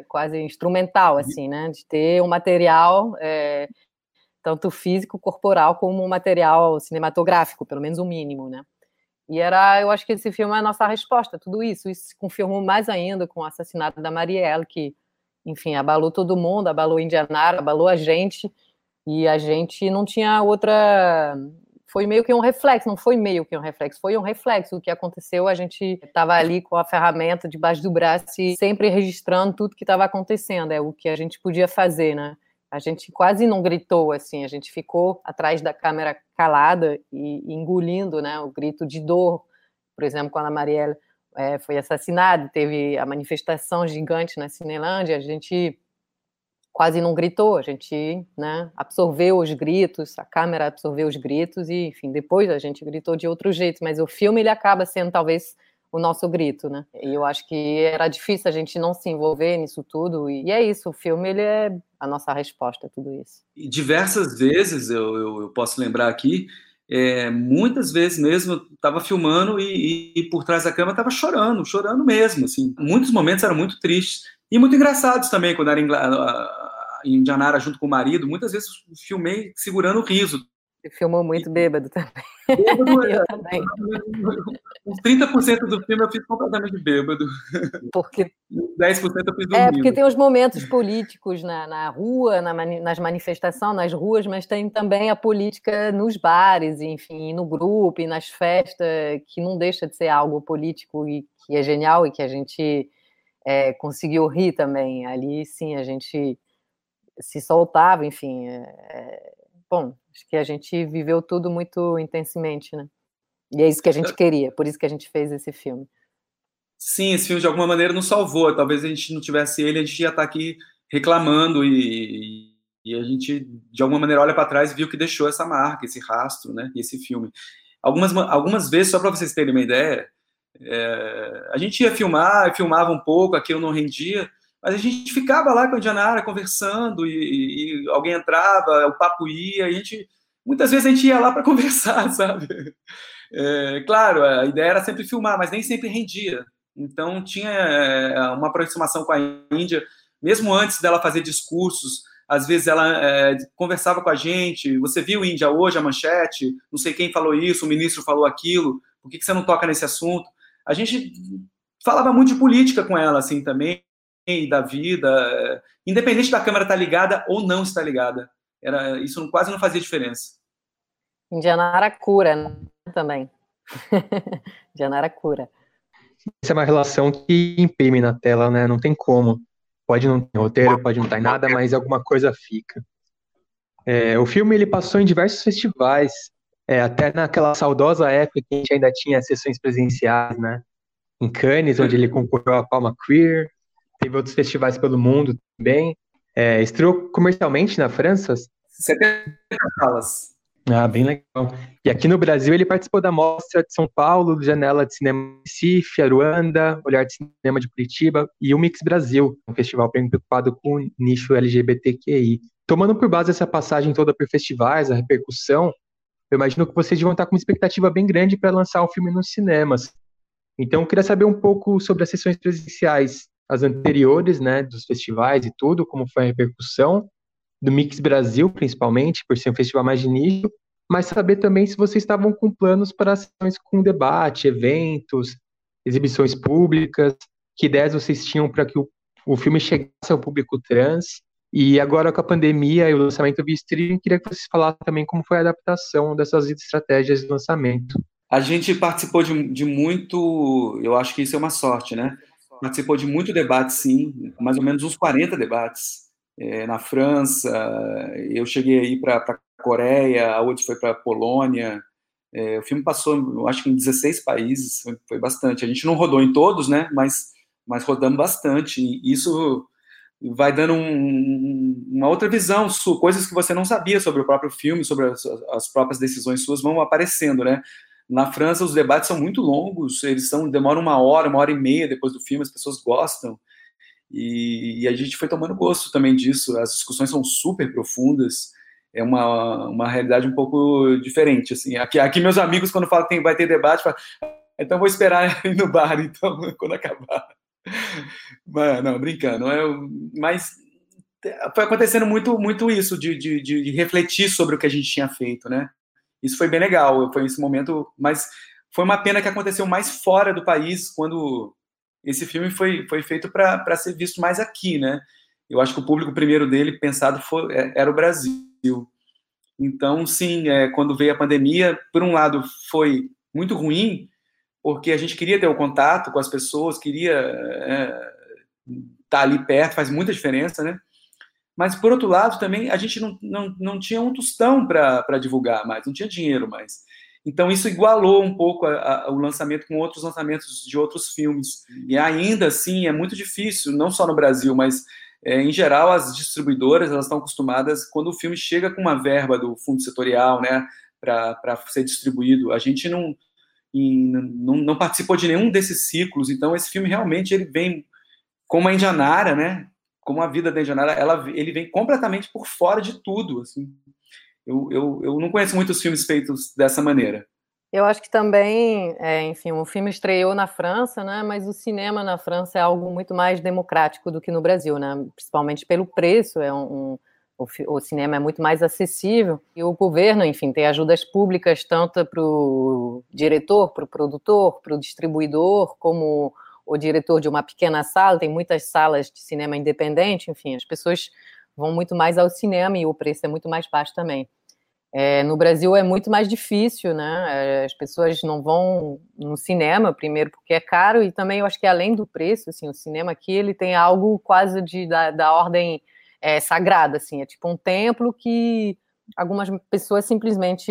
quase instrumental, assim, né? De ter um material, é, tanto físico, corporal, como um material cinematográfico, pelo menos o mínimo, né? E era, eu acho que esse filme é a nossa resposta a tudo isso. Isso se confirmou mais ainda com o assassinato da Marielle, que, enfim, abalou todo mundo, abalou Indianara, abalou a gente, e a gente não tinha outra. Foi meio que um reflexo, não foi meio que um reflexo, foi um reflexo do que aconteceu. A gente estava ali com a ferramenta debaixo do braço e sempre registrando tudo que estava acontecendo, é o que a gente podia fazer, né? A gente quase não gritou, assim, a gente ficou atrás da câmera calada e, engolindo, né, o grito de dor. Por exemplo, quando a Marielle é, foi assassinada, teve a manifestação gigante na Cinelândia, a gente quase não gritou, a gente né, absorveu os gritos, a câmera absorveu os gritos e, enfim, depois a gente gritou de outro jeito, mas o filme ele acaba sendo talvez o nosso grito, né? E eu acho que era difícil a gente não se envolver nisso tudo. E é isso, o filme ele é a nossa resposta a tudo isso. E diversas vezes eu, eu, eu posso lembrar aqui, é, muitas vezes mesmo estava filmando e, e, e, por trás da câmera estava chorando, chorando mesmo. Assim, muitos momentos eram muito tristes e muito engraçados também quando era em, em Indianara junto com o marido. Muitas vezes filmei segurando o riso você filmou muito bêbado também. Bêbado, eu também. Uns 30% do filme eu fiz completamente bêbado. Porque... 10% eu fiz dormindo. É, porque tem os momentos políticos na, na rua, na nas manifestações, nas ruas, mas tem também a política nos bares, enfim, no grupo e nas festas, que não deixa de ser algo político e que é genial e que a gente é, conseguiu rir também. Ali, sim, a gente se soltava, enfim. É, bom, acho que a gente viveu tudo muito intensamente, né? E é isso que a gente queria, por isso que a gente fez esse filme. Sim, esse filme de alguma maneira nos salvou. Talvez a gente não tivesse ele, a gente ia estar aqui reclamando e, e a gente de alguma maneira olha para trás e viu que deixou essa marca, esse rastro, né? Esse filme. Algumas, algumas vezes, só para vocês terem uma ideia, é, a gente ia filmar, filmava um pouco, aquilo não rendia, mas a gente ficava lá com a Dianara conversando e, e, alguém entrava, o papo ia, a gente muitas vezes a gente ia lá para conversar, sabe? É, claro, a ideia era sempre filmar, mas nem sempre rendia. Então tinha é, uma aproximação com a Índia, mesmo antes dela fazer discursos. Às vezes ela é, conversava com a gente. Você viu Índia hoje a manchete? Não sei quem falou isso, o ministro falou aquilo. Por que, que você não toca nesse assunto? A gente falava muito de política com ela, assim, também da vida, independente da câmera estar tá ligada ou não estar ligada. Era, isso quase não fazia diferença. Indianara cura né, também. Indianara cura. Essa é uma relação que imprime na tela, né? Não tem como. Pode não ter roteiro, pode não estar em nada, mas alguma coisa fica. É, o filme ele passou em diversos festivais, é, até naquela saudosa época que a gente ainda tinha sessões presenciais, né? Em Cannes, onde ele concorreu a Palma Queer, teve outros festivais pelo mundo também. É, estreou comercialmente na França? 70 salas. Ah, bem legal. E aqui no Brasil ele participou da Mostra de São Paulo, Janela de Cinema de Recife, Aruanda, Olhar de Cinema de Curitiba e o Mix Brasil, um festival preocupado com o nicho LGBTQI. Tomando por base essa passagem toda por festivais, a repercussão, eu imagino que vocês vão estar com uma expectativa bem grande para lançar o um filme nos cinemas. Então, eu queria saber um pouco sobre as sessões presenciais as anteriores, né, dos festivais e tudo, como foi a repercussão do Mix Brasil, principalmente, por ser um festival mais de nicho, mas saber também se vocês estavam com planos para ações com debate, eventos, exibições públicas, que ideias vocês tinham para que o, o filme chegasse ao público trans, e agora com a pandemia e o lançamento via streaming, queria que vocês falassem também como foi a adaptação dessas estratégias de lançamento. A gente participou de, de muito, eu acho que isso é uma sorte, né? participou de muito debate, sim, mais ou menos uns 40 debates. É, na França, eu cheguei aí para a Coreia, a outra foi para a Polônia. É, o filme passou, acho que em 16 países, foi, foi, bastante. A gente não rodou em todos, né, mas, mas rodamos bastante. E isso vai dando um, uma outra visão, coisas que você não sabia sobre o próprio filme, sobre as, as próprias decisões suas vão aparecendo, né? Na França, os debates são muito longos, eles são, demoram uma hora, uma hora e meia depois do filme, as pessoas gostam. E, e, a gente foi tomando gosto também disso. As discussões são super profundas. É uma, uma realidade um pouco diferente. Assim. Aqui, aqui meus amigos, quando falam que tem, vai ter debate, falam, então vou esperar ir no bar, então, quando acabar. Mas, não, brincando. É, mas foi acontecendo muito, muito isso, de, de, de refletir sobre o que a gente tinha feito, né? Isso foi bem legal, foi esse momento, mas foi uma pena que aconteceu mais fora do país, quando esse filme foi, foi feito para ser visto mais aqui, né? Eu acho que o público primeiro dele pensado foi, é, era o Brasil. Então, sim, é, quando veio a pandemia, por um lado foi muito ruim, porque a gente queria ter o contato com as pessoas, queria é, estar tá ali perto, faz muita diferença, né? Mas, por outro lado, também a gente não, não, não tinha um tostão para divulgar mais, não tinha dinheiro mais. Então, isso igualou um pouco a, a, o lançamento com outros lançamentos de outros filmes. E ainda assim, é muito difícil, não só no Brasil, mas é, em geral, as distribuidoras elas estão acostumadas, quando o filme chega com uma verba do fundo setorial né, para ser distribuído, a gente não, em, não, não, participou de nenhum desses ciclos, então esse filme realmente ele vem como a Indianara, né? Como a vida da Indianara, ela, ele vem completamente por fora de tudo, assim. Eu, eu, eu não conheço muitos filmes feitos dessa maneira. Eu acho que também, é, enfim, o filme estreou na França, né? Mas o cinema na França é algo muito mais democrático do que no Brasil, né? Principalmente pelo preço, é um o, o, cinema é muito mais acessível e o governo, enfim, tem ajudas públicas tanto para o diretor, para o produtor, para o distribuidor, como o diretor de uma pequena sala. Tem muitas salas de cinema independente, enfim, as pessoas vão muito mais ao cinema e o preço é muito mais baixo também. É, no Brasil é muito mais difícil, né? É, as pessoas não vão no cinema, primeiro porque é caro, e também eu acho que além do preço, assim, o cinema aqui ele tem algo quase de, da, da ordem é, sagrada, assim, é tipo um templo que algumas pessoas simplesmente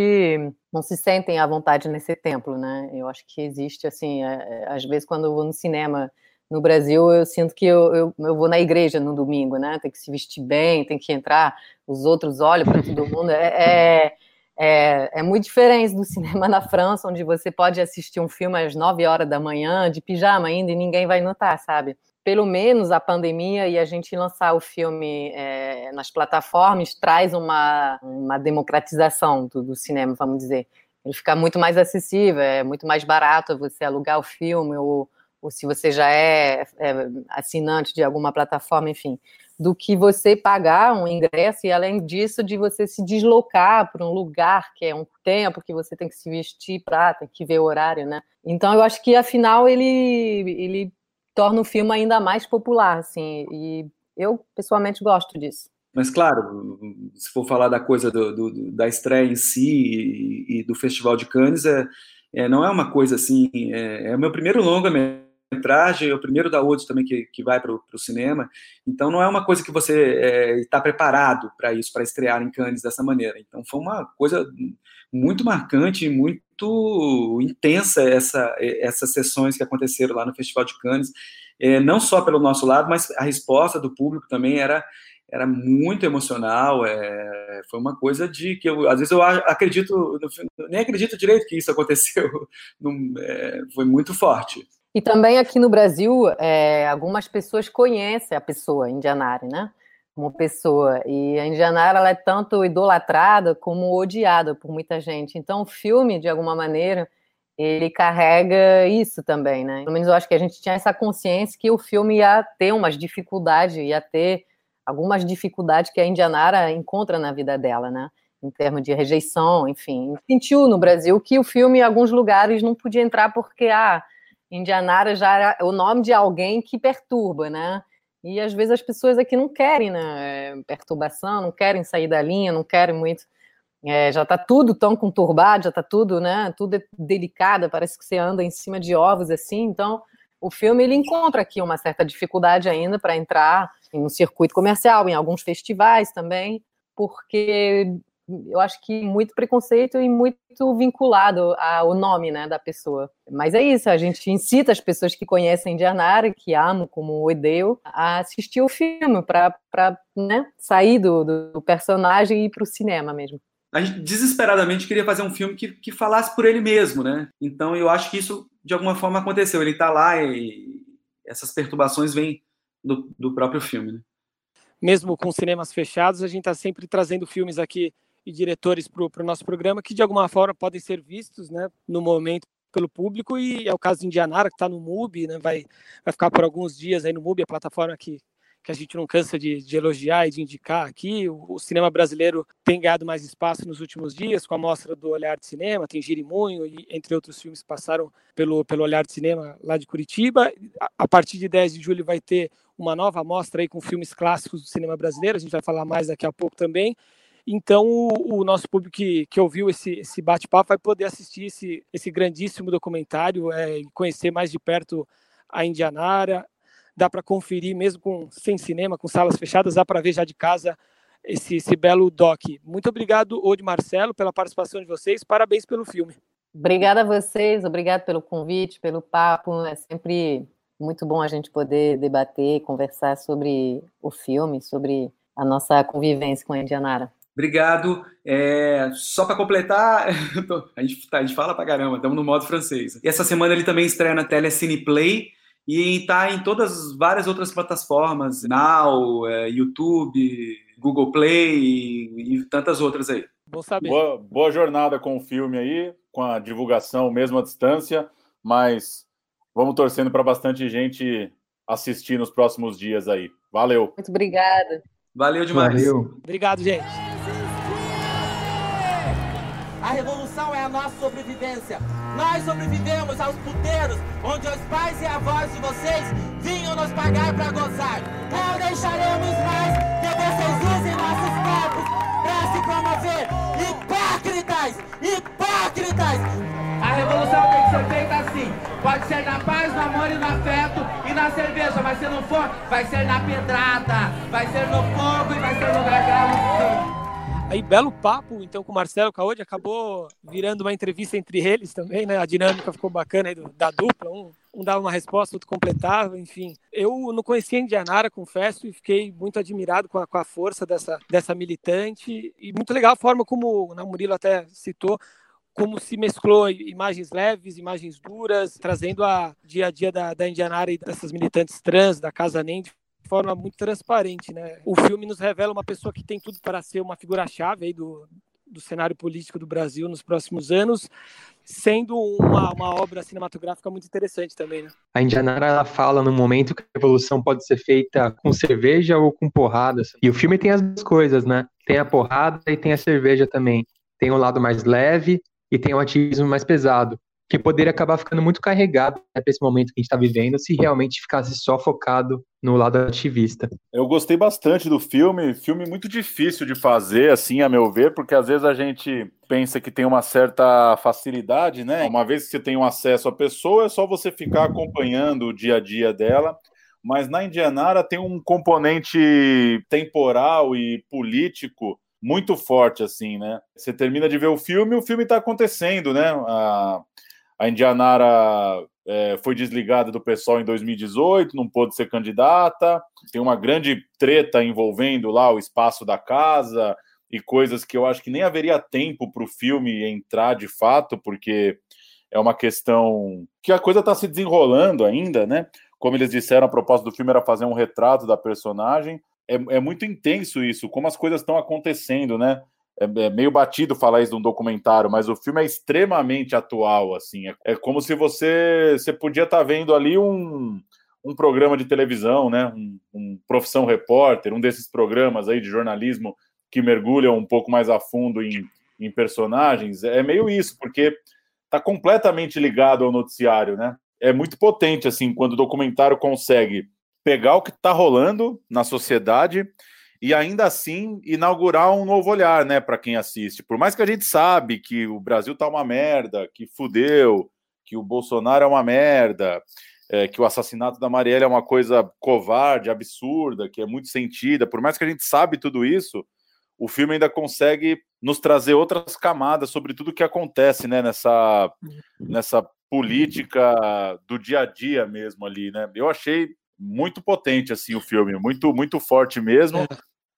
não se sentem à vontade nesse templo, né? Eu acho que existe, assim, é, é às vezes quando eu vou no cinema no Brasil, eu sinto que eu, eu, eu, vou na igreja no domingo, né? Tem que se vestir bem, tem que entrar, os outros olham para todo mundo. É, é, é, é, muito diferente do cinema na França, onde você pode assistir um filme às 9 horas da manhã, de pijama ainda, e ninguém vai notar, sabe? Pelo menos a pandemia e a gente lançar o filme é, nas plataformas traz uma, uma democratização do, do cinema, vamos dizer. Ele fica muito mais acessível, é muito mais barato você alugar o filme ou ou se você já é, é, assinante de alguma plataforma, enfim, do que você pagar um ingresso e, além disso, de você se deslocar para um lugar que é um tempo que você tem que se vestir para, tem que ver o horário, né? Então, eu acho que, afinal, ele, ele torna o filme ainda mais popular, assim, e eu, pessoalmente, gosto disso. Mas, claro, se for falar da coisa do, do, da estreia em si e, e, do Festival de Cannes, é, é, não é uma coisa assim. É, é o meu primeiro longa mesmo metragem, é o primeiro da Odes também que, que vai para o cinema. Então não é uma coisa que você está é, preparado para isso, para estrear em Cannes dessa maneira. Então foi uma coisa muito marcante, muito intensa essa, essas sessões que aconteceram lá no Festival de Cannes. É, não só pelo nosso lado, mas a resposta do público também era era muito emocional, é, foi uma coisa de que eu, às vezes eu acredito, nem acredito direito que isso aconteceu, não, é, foi muito forte. E também aqui no Brasil, é, algumas pessoas conhecem a pessoa Indianari, né? Como pessoa. E a Indianari ela é tanto idolatrada como odiada por muita gente. Então, o filme, de alguma maneira, ele carrega isso também, né? Pelo menos eu acho que a gente tinha essa consciência que o filme ia ter umas dificuldades, ia ter algumas dificuldades que a Indianara encontra na vida dela, né? Em termos de rejeição, enfim. Sentiu no Brasil que o filme, em alguns lugares, não podia entrar porque, ah, Indianara já era o nome de alguém que perturba, né? E às vezes as pessoas aqui não querem, né? Perturbação, não querem sair da linha, não querem muito. É, já está tudo tão conturbado, já está tudo, né? Tudo é delicado, parece que você anda em cima de ovos assim. Então, o filme ele encontra aqui uma certa dificuldade ainda para entrar em um circuito comercial, em alguns festivais também, porque eu acho que muito preconceito e muito vinculado ao nome né, da pessoa. Mas é isso, a gente incita as pessoas que conhecem Dianara, que amam como odeio, a assistir o filme para né, sair do, do personagem e ir para o cinema mesmo. A gente desesperadamente queria fazer um filme que, que falasse por ele mesmo, né? Então eu acho que isso de alguma forma aconteceu. Ele está lá e essas perturbações vêm do, do próprio filme. Né? Mesmo com cinemas fechados, a gente está sempre trazendo filmes aqui e diretores para o pro nosso programa que de alguma forma podem ser vistos né, no momento pelo público e é o caso de Indianara que está no MUBI, né, vai, vai ficar por alguns dias aí no MUBI, a plataforma que, que a gente não cansa de, de elogiar e de indicar aqui. O, o, cinema brasileiro tem ganhado mais espaço nos últimos dias, com a mostra do Olhar de Cinema, tem Girimunho, e entre outros filmes passaram pelo, pelo Olhar de Cinema lá de Curitiba. A, a partir de 10 de julho vai ter uma nova mostra aí com filmes clássicos do cinema brasileiro, a gente vai falar mais daqui a pouco também. Então, o, o, nosso público que, que ouviu esse, esse bate-papo vai poder assistir esse, esse grandíssimo documentário é, conhecer mais de perto a Indianara, dá para conferir mesmo com sem cinema, com salas fechadas, dá para ver já de casa esse, esse belo doc. Muito obrigado, Ode Marcelo, pela participação de vocês. Parabéns pelo filme. Obrigada a vocês, obrigado pelo convite, pelo papo. É sempre muito bom a gente poder debater, conversar sobre o filme, sobre a nossa convivência com a Indianara. Obrigado. É, só para completar, a gente, tá, a gente fala para caramba, estamos no modo francês. E essa semana ele também estreia na Telecine Play e está em todas várias outras plataformas, Now, é, YouTube, Google Play e, e, tantas outras aí. Bom saber. Boa, boa, jornada com o filme aí, com a divulgação mesmo à distância, mas vamos torcendo para bastante gente assistir nos próximos dias aí. Valeu. Muito obrigada. Valeu demais. Valeu. Obrigado, gente. Nossa sobrevivência. Nós sobrevivemos aos puteiros, onde os pais e avós de vocês vinham nos pagar para gozar. Não deixaremos mais que vocês usem nossos corpos para se promover. Hipócritas! Hipócritas! A revolução tem que ser feita assim. Pode ser na paz, no amor e no afeto e na cerveja, mas se não for, vai ser na pedrada, vai ser no fogo e vai ser no gargalo. Aí, belo papo, então, com o Marcelo Caode, acabou virando uma entrevista entre eles também, né? A dinâmica ficou bacana aí do, da dupla, um, um dava uma resposta, outro completava, enfim. Eu não conhecia Indianara, confesso, e fiquei muito admirado com a, com a força dessa, dessa militante, e muito legal a forma como né, o Murilo até citou, como se mesclou imagens leves, imagens duras, trazendo a dia a dia da, da Indianara e dessas militantes trans, da Casa NEM, forma muito transparente, né? O filme nos revela uma pessoa que tem tudo para ser uma figura-chave aí do, do cenário político do Brasil nos próximos anos, sendo uma, uma obra cinematográfica muito interessante também, né? A Indianara ela fala no momento que a revolução pode ser feita com cerveja ou com porrada. E o filme tem as duas coisas, né? Tem a porrada e tem a cerveja também. Tem o um lado mais leve e tem o um ativismo mais pesado que poderia acabar ficando muito carregado né, para esse momento que a gente está vivendo se realmente ficasse só focado no lado ativista. Eu gostei bastante do filme, filme muito difícil de fazer, assim, a meu ver, porque às vezes a gente pensa que tem uma certa facilidade, né? Uma vez que você tem um acesso à pessoa, é só você ficar acompanhando o dia a dia dela. Mas na Indianara tem um componente temporal e político muito forte, assim, né? Você termina de ver o filme, o filme está acontecendo, né? A, a Indianara é, foi desligada do pessoal em 2018, não pôde ser candidata. Tem uma grande treta envolvendo lá o espaço da casa e coisas que eu acho que nem haveria tempo para o filme entrar de fato, porque é uma questão que a coisa está se desenrolando ainda, né? Como eles disseram, a proposta do filme era fazer um retrato da personagem. É, é muito intenso isso, como as coisas estão acontecendo, né? É, é, meio batido falar isso de um documentário, mas o filme é extremamente atual, assim. É, é como se você, você podia estar tá vendo ali um, um programa de televisão, né? Um, um, Profissão Repórter, um desses programas aí de jornalismo que mergulham um pouco mais a fundo em, em personagens. É meio isso, porque está completamente ligado ao noticiário, né? É muito potente, assim, quando o documentário consegue pegar o que está rolando na sociedade e ainda assim inaugurar um novo olhar, né, para quem assiste. Por mais que a gente sabe que o Brasil tá uma merda, que fudeu, que o Bolsonaro é uma merda, é, que o assassinato da Marielle é uma coisa covarde, absurda, que é muito sentida. Por mais que a gente sabe tudo isso, o filme ainda consegue nos trazer outras camadas sobre tudo que acontece, né, nessa nessa política do dia a dia mesmo ali, né? Eu achei muito potente assim o filme, muito muito forte mesmo. É.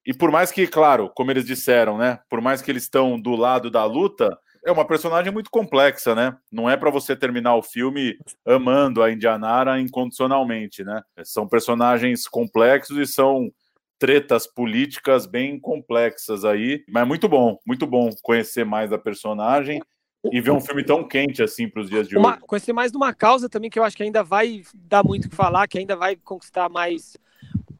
E por mais que, claro, como eles disseram, né, por mais que eles estão do lado da luta, é uma personagem muito complexa, né? Não é para você terminar o filme amando a Indianara incondicionalmente, né? São personagens complexos e são tretas políticas bem complexas aí, mas muito bom, muito bom conhecer mais da personagem e ver um filme tão quente assim para os dias de uma, hoje. Conhecer mais de uma causa também que eu acho que ainda vai dar muito o que falar, que ainda vai conquistar mais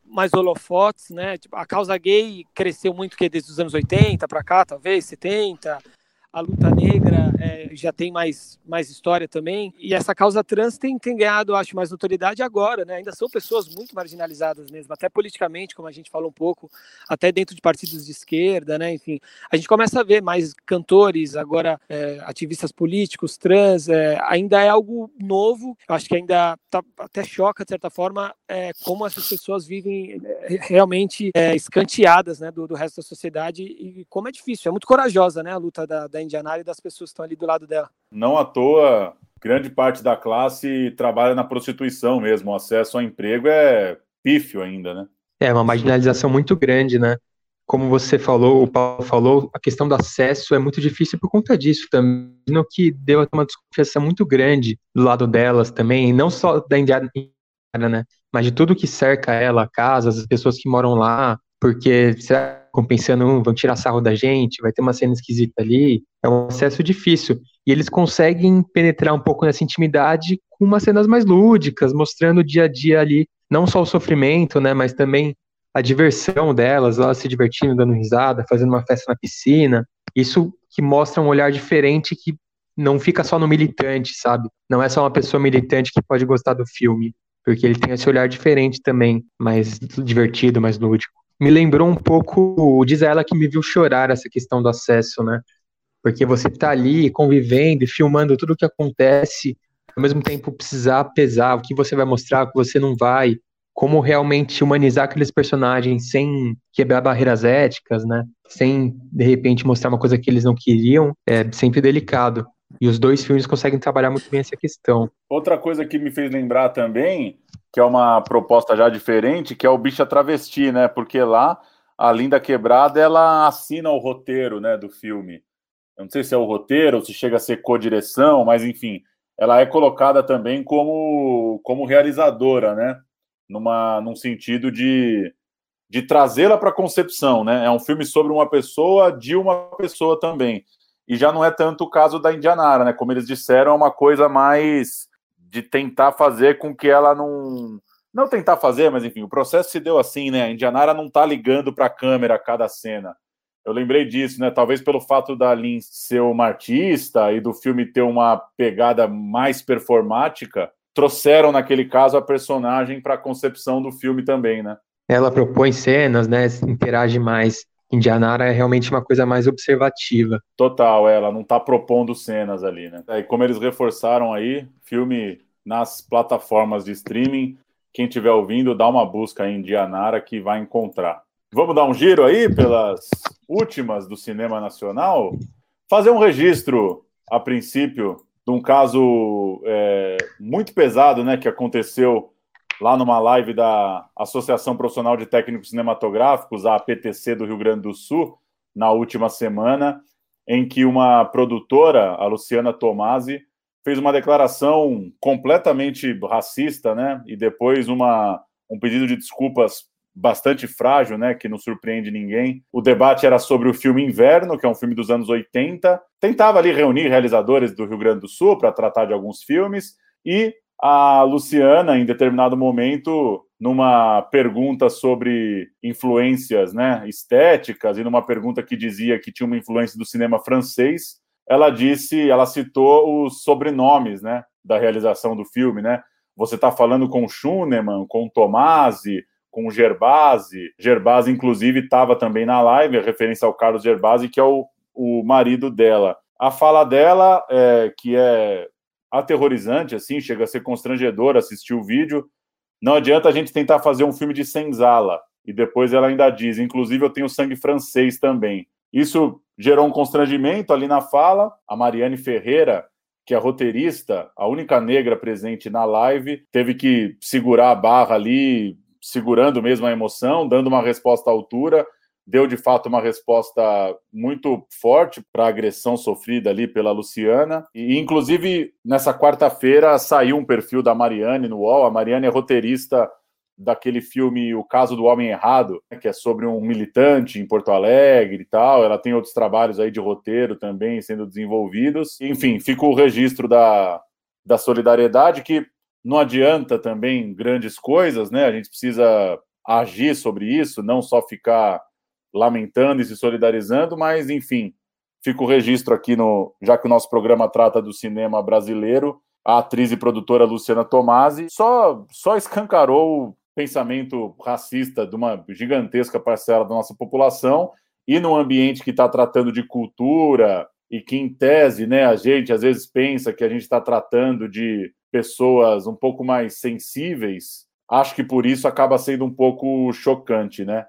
mais holofotes, né? Tipo, a causa gay cresceu muito que desde os anos 80 para cá, talvez 70 a luta negra é, já tem mais, mais história também. E essa causa trans tem, tem ganhado, acho, mais notoriedade agora, né? Ainda são pessoas muito marginalizadas mesmo, até politicamente, como a gente falou um pouco, até dentro de partidos de esquerda, né? Enfim, a gente começa a ver mais cantores, agora é, ativistas políticos, trans, é, ainda é algo novo. Eu acho que ainda tá, até choca, de certa forma, é, como essas pessoas vivem é, realmente é, escanteadas né, do, do resto da sociedade e como é difícil. É muito corajosa né, a luta da, da Indianária e das pessoas que estão ali do lado dela. Não à toa, grande parte da classe trabalha na prostituição mesmo. O acesso ao emprego é pífio ainda, né? É uma marginalização muito grande, né? Como você falou, o Paulo falou, a questão do acesso é muito difícil por conta disso também, no que deu uma desconfiança muito grande do lado delas também, não só da Indiana, né? Mas de tudo que cerca ela, casas, as pessoas que moram lá, porque será compensando, um, vão tirar sarro da gente, vai ter uma cena esquisita ali. É um acesso difícil. E eles conseguem penetrar um pouco nessa intimidade com umas cenas mais lúdicas, mostrando o dia a dia ali, não só o sofrimento, né, mas também a diversão delas, elas se divertindo, dando risada, fazendo uma festa na piscina. Isso que mostra um olhar diferente que não fica só no militante, sabe? Não é só uma pessoa militante que pode gostar do filme, porque ele tem esse olhar diferente também, mais divertido, mais lúdico me lembrou um pouco, diz ela que me viu chorar essa questão do acesso, né? Porque você tá ali convivendo e filmando tudo o que acontece, ao mesmo tempo precisar pesar o que você vai mostrar, o que você não vai, como realmente humanizar aqueles personagens sem quebrar barreiras éticas, né? Sem de repente mostrar uma coisa que eles não queriam, é sempre delicado. E os dois filmes conseguem trabalhar muito bem essa questão. Outra coisa que me fez lembrar também que é uma proposta já diferente, que é o Bicha Travesti, né? Porque lá a Linda Quebrada ela assina o roteiro, né, do filme. Eu não sei se é o roteiro ou se chega a ser co-direção, mas enfim, ela é colocada também como como realizadora, né? Numa num sentido de de trazê-la para a concepção, né? É um filme sobre uma pessoa de uma pessoa também. E já não é tanto o caso da Indianara, né? Como eles disseram, é uma coisa mais de tentar fazer com que ela não. Não tentar fazer, mas enfim, o processo se deu assim, né? A Indianara não tá ligando para a câmera a cada cena. Eu lembrei disso, né? Talvez pelo fato da Lin ser uma artista e do filme ter uma pegada mais performática, trouxeram naquele caso a personagem para a concepção do filme também, né? Ela propõe cenas, né? Interage mais. Indianara é realmente uma coisa mais observativa. Total, ela não está propondo cenas ali, né? E como eles reforçaram aí, filme nas plataformas de streaming, quem estiver ouvindo, dá uma busca em Indianara que vai encontrar. Vamos dar um giro aí pelas últimas do cinema nacional? Fazer um registro, a princípio, de um caso é, muito pesado, né, que aconteceu lá numa live da Associação Profissional de Técnicos Cinematográficos, a APTC do Rio Grande do Sul, na última semana, em que uma produtora, a Luciana Tomasi, fez uma declaração completamente racista, né? E depois uma, um pedido de desculpas bastante frágil, né? Que não surpreende ninguém. O debate era sobre o filme Inverno, que é um filme dos anos 80. Tentava ali reunir realizadores do Rio Grande do Sul para tratar de alguns filmes. E a Luciana, em determinado momento, numa pergunta sobre influências né, estéticas e numa pergunta que dizia que tinha uma influência do cinema francês, ela disse, ela citou os sobrenomes né, da realização do filme, né? Você está falando com Schunemann, com Tomasi, com Gerbasi. Gerbasi, inclusive, estava também na live, a referência ao Carlos Gerbasi, que é o, o marido dela. A fala dela, é, que é aterrorizante, assim, chega a ser constrangedor assistir o vídeo. Não adianta a gente tentar fazer um filme de senzala. E depois ela ainda diz, inclusive eu tenho sangue francês também. Isso gerou um constrangimento ali na fala. A Mariane Ferreira, que é roteirista, a única negra presente na live, teve que segurar a barra ali, segurando mesmo a emoção, dando uma resposta à altura deu de fato uma resposta muito forte para a agressão sofrida ali pela Luciana. E, inclusive, nessa quarta-feira saiu um perfil da Mariane no UOL. A Mariane é roteirista daquele filme O Caso do Homem Errado, que é sobre um militante em Porto Alegre e tal. Ela tem outros trabalhos aí de roteiro também sendo desenvolvidos. Enfim, fica o registro da, da solidariedade que não adianta também grandes coisas, né? A gente precisa agir sobre isso, não só ficar lamentando e se solidarizando, mas enfim, fica o registro aqui no, já que o nosso programa trata do cinema brasileiro, a atriz e produtora Luciana Tomasi só só escancarou o pensamento racista de uma gigantesca parcela da nossa população e num ambiente que está tratando de cultura e que em tese, né, a gente às vezes pensa que a gente está tratando de pessoas um pouco mais sensíveis, acho que por isso acaba sendo um pouco chocante, né?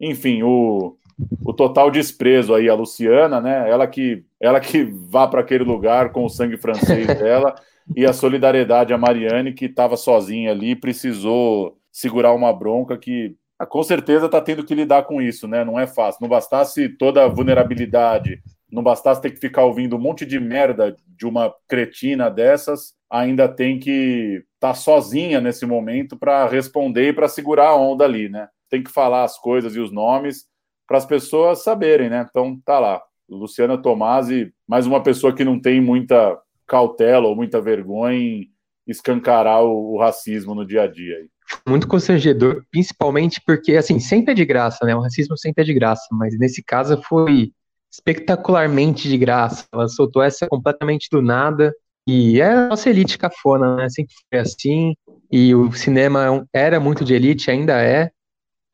Enfim, o, o total desprezo aí a Luciana, né? Ela que ela que vá para aquele lugar com o sangue francês dela e a solidariedade a Mariane que estava sozinha ali, precisou segurar uma bronca que ah, com certeza está tendo que lidar com isso, né? Não é fácil. Não bastasse toda a vulnerabilidade, não bastasse ter que ficar ouvindo um monte de merda de uma cretina dessas, ainda tem que estar tá sozinha nesse momento para responder e para segurar a onda ali, né? Tem que falar as coisas e os nomes para as pessoas saberem, né? Então tá lá. Luciana Tomasi, mais uma pessoa que não tem muita cautela ou muita vergonha em escancarar o, o racismo no dia a dia. Muito constrangedor, principalmente porque, assim, sempre é de graça, né? O racismo sempre é de graça, mas nesse caso foi espetacularmente de graça. Ela soltou essa completamente do nada. E é a nossa elite cafona, né? Sempre foi assim. E o cinema é era muito de elite, ainda é.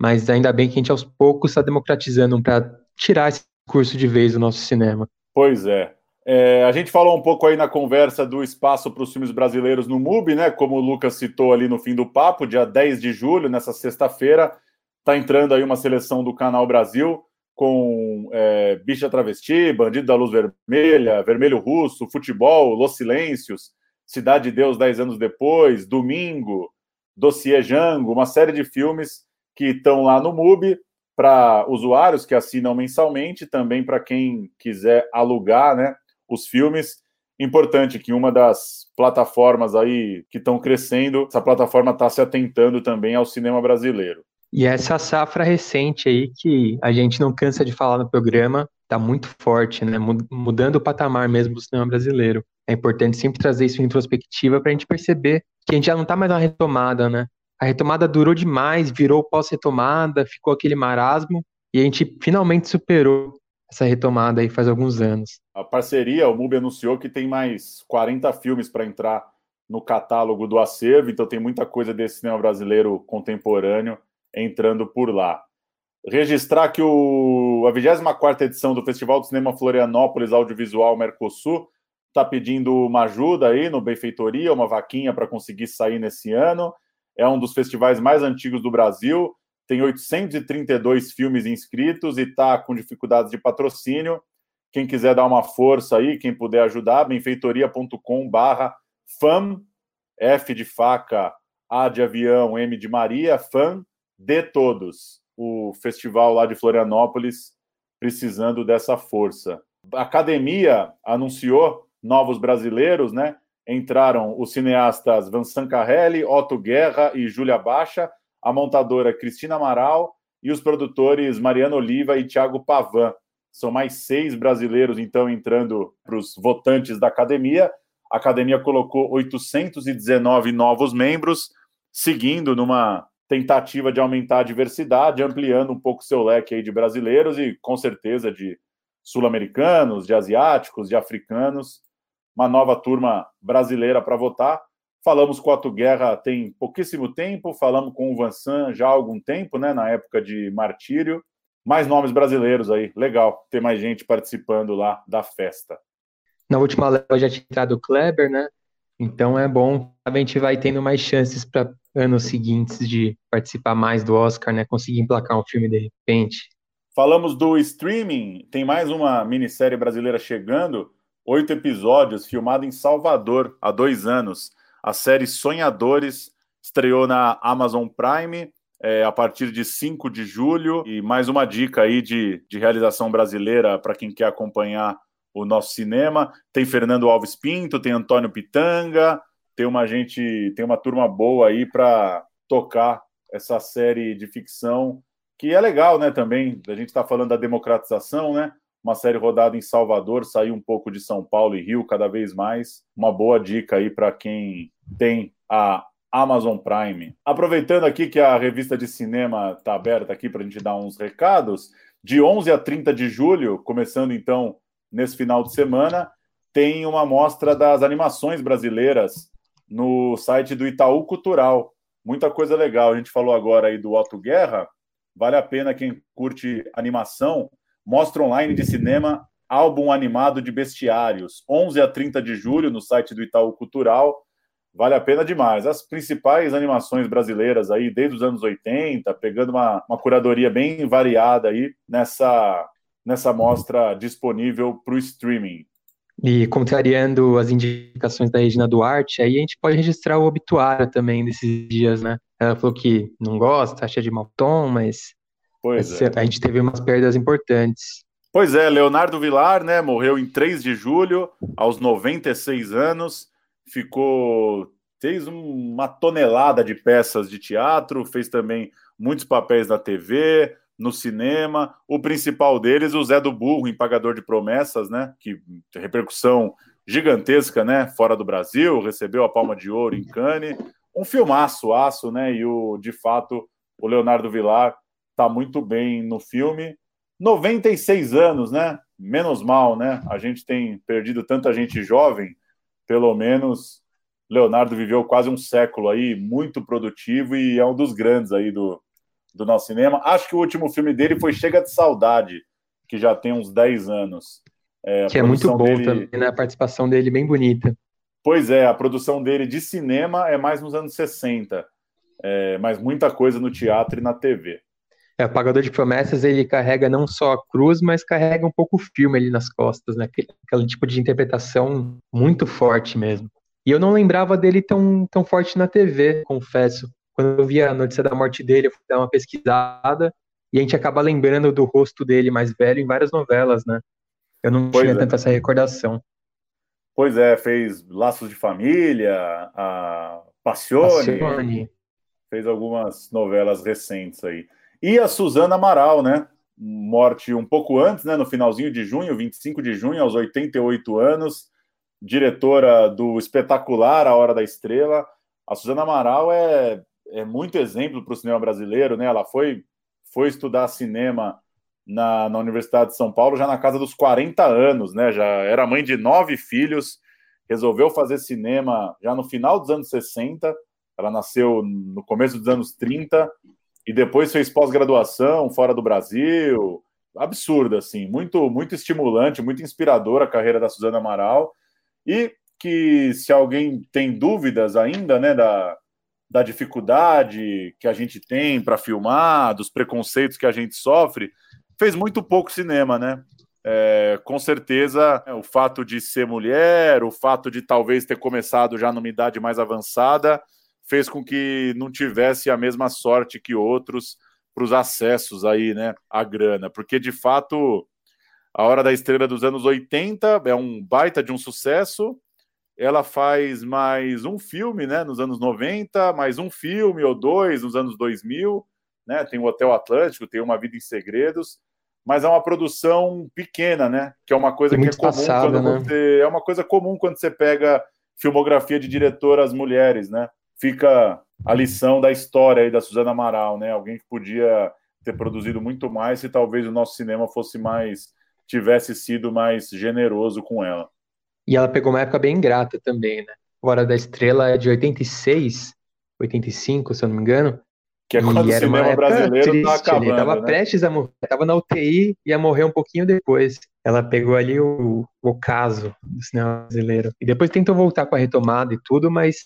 Mas ainda bem que a gente aos poucos está democratizando para tirar esse curso de vez do nosso cinema. Pois é. é. A gente falou um pouco aí na conversa do espaço para os filmes brasileiros no MUBI, né? Como o Lucas citou ali no fim do papo, dia 10 de julho, nessa sexta-feira, está entrando aí uma seleção do Canal Brasil com é, Bicha Travesti, Bandido da Luz Vermelha, Vermelho Russo, Futebol, Los Silêncios, Cidade de Deus dez anos depois, Domingo, Dossiê Jango, uma série de filmes que estão lá no MUBI para usuários que assinam mensalmente, também para quem quiser alugar né, os filmes. Importante que uma das plataformas aí que estão crescendo, essa plataforma está se atentando também ao cinema brasileiro. E essa safra recente aí, que a gente não cansa de falar no programa, está muito forte, né? Mudando o patamar mesmo do cinema brasileiro. É importante sempre trazer isso em introspectiva para a gente perceber que a gente já não está mais na retomada, né? A retomada durou demais, virou pós-retomada, ficou aquele marasmo, e a gente finalmente superou essa retomada aí faz alguns anos. A parceria, o MUBI anunciou que tem mais 40 filmes para entrar no catálogo do acervo, então tem muita coisa desse cinema brasileiro contemporâneo entrando por lá. Registrar que o, a 24 edição do Festival do Cinema Florianópolis Audiovisual Mercosul está pedindo uma ajuda aí no Benfeitoria, uma vaquinha para conseguir sair nesse ano. É um dos festivais mais antigos do Brasil, tem 832 filmes inscritos e está com dificuldades de patrocínio. Quem quiser dar uma força aí, quem puder ajudar, benfeitoria.com barra FAM, F de faca, A de avião, M de Maria, FAM, de todos. O festival lá de Florianópolis precisando dessa força. A academia anunciou novos brasileiros, né? Entraram os cineastas Vincent Carrelli, Otto Guerra e Júlia Baixa, a montadora Cristina Amaral e os produtores Mariana Oliva e Thiago Pavan. São mais seis brasileiros, então, entrando para os votantes da academia. A academia colocou 819 novos membros, seguindo numa tentativa de aumentar a diversidade, ampliando um pouco seu leque aí de brasileiros e, com certeza, de sul-americanos, de asiáticos, de africanos. Uma nova turma brasileira para votar. Falamos com o Ato Guerra tem pouquíssimo tempo, falamos com o Vansan já há algum tempo, né, na época de Martírio. Mais nomes brasileiros aí, legal ter mais gente participando lá da festa. Na última leva já tinha entrado o Kleber, né? Então é bom, a gente vai tendo mais chances para anos seguintes de participar mais do Oscar, né? Conseguir emplacar um filme de repente. Falamos do streaming, tem mais uma minissérie brasileira chegando, oito episódios, filmado em Salvador há dois anos. A série Sonhadores estreou na Amazon Prime é, a partir de 5 de julho. E mais uma dica aí de, de realização brasileira para quem quer acompanhar o nosso cinema. Tem Fernando Alves Pinto, tem Antônio Pitanga, tem uma gente, tem uma turma boa aí para tocar essa série de ficção que é legal, né? Também a gente está falando da democratização, né? Uma série rodada em Salvador, saiu um pouco de São Paulo e Rio cada vez mais. Uma boa dica aí para quem tem a Amazon Prime. Aproveitando aqui que a revista de cinema está aberta aqui para a gente dar uns recados, de 11 a 30 de julho, começando então nesse final de semana, tem uma mostra das animações brasileiras no site do Itaú Cultural. Muita coisa legal. A gente falou agora aí do Otto Guerra. Vale a pena quem curte animação. Mostra online de cinema, álbum animado de bestiários. 11 a 30 de julho no site do Itaú Cultural. Vale a pena demais. As principais animações brasileiras aí, desde os anos 80, pegando uma, uma curadoria bem variada aí nessa, nessa mostra disponível para o streaming. E contrariando as indicações da Regina Duarte, aí a gente pode registrar o obituário também desses dias, né? Ela falou que não gosta, acha de mau tom, mas pois é. a gente teve umas perdas importantes. Pois é, Leonardo Vilar, né, morreu em 3 de julho, aos 96 anos, ficou fez uma tonelada de peças de teatro, fez também muitos papéis na TV, no cinema. O principal deles, o Zé do Burro, em Pagador de Promessas, né? Que repercussão gigantesca, né? Fora do Brasil, recebeu a Palma de Ouro em Cannes. Um filmaço, aço, né? E o, de fato, o Leonardo Vilar está muito bem no filme. 96 anos, né? Menos mal, né? A gente tem perdido tanta gente jovem, pelo menos Leonardo viveu quase um século aí, muito produtivo e é um dos grandes aí do, do nosso cinema. Acho que o último filme dele foi Chega de Saudade, que já tem uns 10 anos. É, que é muito bom dele... também, né? A participação dele bem bonita. Pois é, a produção dele de cinema é mais nos anos 60, é, mas muita coisa no teatro e na TV. É, o Pagador de Promessas, ele carrega não só a cruz, mas carrega um pouco o filme ali nas costas, né? Aquele, aquele tipo de interpretação muito forte mesmo. E eu não lembrava dele tão, tão forte na TV, confesso quando eu vi a notícia da morte dele, eu fui dar uma pesquisada e a gente acaba lembrando do rosto dele mais velho em várias novelas, né? Eu não pois tinha é. tanta essa recordação. Pois é, fez Laços de Família, a Passione, Passione, fez algumas novelas recentes aí. E a Suzana Amaral, né? Morte um pouco antes, né? No finalzinho de junho, 25 de junho, aos 88 anos, diretora do espetacular A Hora da Estrela. A Suzana Amaral é é muito exemplo para o cinema brasileiro, né? Ela foi, foi estudar cinema na, na Universidade de São Paulo já na casa dos 40 anos, né? Já era mãe de nove filhos, resolveu fazer cinema já no final dos anos 60. Ela nasceu no começo dos anos 30 e depois fez pós-graduação fora do Brasil. Absurda, assim, muito, muito estimulante, muito inspiradora a carreira da Suzana Amaral. E que se alguém tem dúvidas ainda, né, da, da dificuldade que a gente tem para filmar, dos preconceitos que a gente sofre, fez muito pouco cinema, né? É, com certeza, o fato de ser mulher, o fato de talvez ter começado já numa idade mais avançada, fez com que não tivesse a mesma sorte que outros para os acessos aí, né, à grana, porque de fato a Hora da Estrela dos anos 80 é um baita de um sucesso, ela faz mais um filme, né, nos anos 90, mais um filme ou dois nos anos 2000, né? Tem o Hotel Atlântico, tem Uma Vida em Segredos, mas é uma produção pequena, né? Que é uma coisa que é comum passado, quando né? você é uma coisa comum quando você pega filmografia de diretoras mulheres, né? Fica a lição da história aí da Suzana Amaral, né? Alguém que podia ter produzido muito mais se talvez o nosso cinema fosse mais tivesse sido mais generoso com ela. E ela pegou uma época bem ingrata também, né? Hora da Estrela é de 86, 85, se eu não me engano. Que é quando o cinema brasileiro triste, tá acabando, ele tava né? prestes a morrer, tava na UTI e ia morrer um pouquinho depois. Ela pegou ali o, o caso do cinema brasileiro. E depois tentou voltar com a retomada e tudo, mas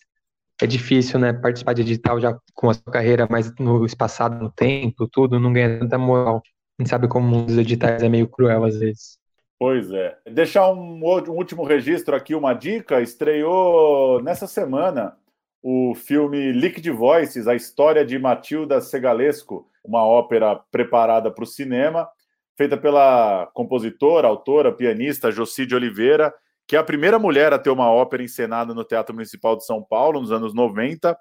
é difícil, né? Participar de edital já com a sua carreira mais no espaçado no tempo, tudo, não ganha tanta moral. A gente sabe como os editais é meio cruel às vezes. Pois é. Deixar um, um, último registro aqui, uma dica. Estreou nessa semana o filme Liquid Voices, a história de Matilda Segalesco, uma ópera preparada para o cinema, feita pela compositora, autora, pianista Jocide Oliveira, que é a primeira mulher a ter uma ópera encenada no Teatro Municipal de São Paulo, nos anos 90.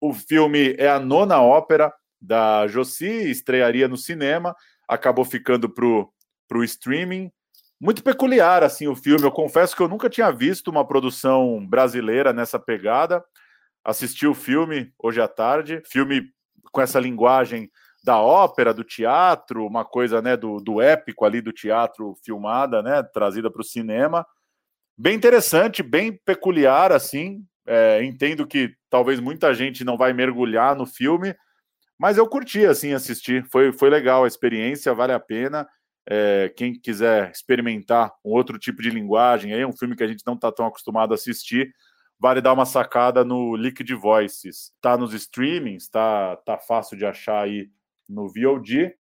O filme é a nona ópera da Joci, estrearia no cinema, acabou ficando para o streaming muito peculiar assim o filme. Eu confesso que eu nunca tinha visto uma produção brasileira nessa pegada. assisti o filme hoje à tarde, filme com essa linguagem da ópera, do teatro, uma coisa né, do, do épico ali do teatro filmada, né, trazida para o cinema. Bem interessante, bem peculiar, assim. É, entendo que talvez muita gente não vai mergulhar no filme, mas eu curti, assim, assistir. Foi, foi legal a experiência, vale a pena. É, quem quiser experimentar um outro tipo de linguagem, aí, um filme que a gente não está tão acostumado a assistir, vale dar uma sacada no Liquid Voices. Tá nos streamings, tá, tá fácil de achar aí no VOD.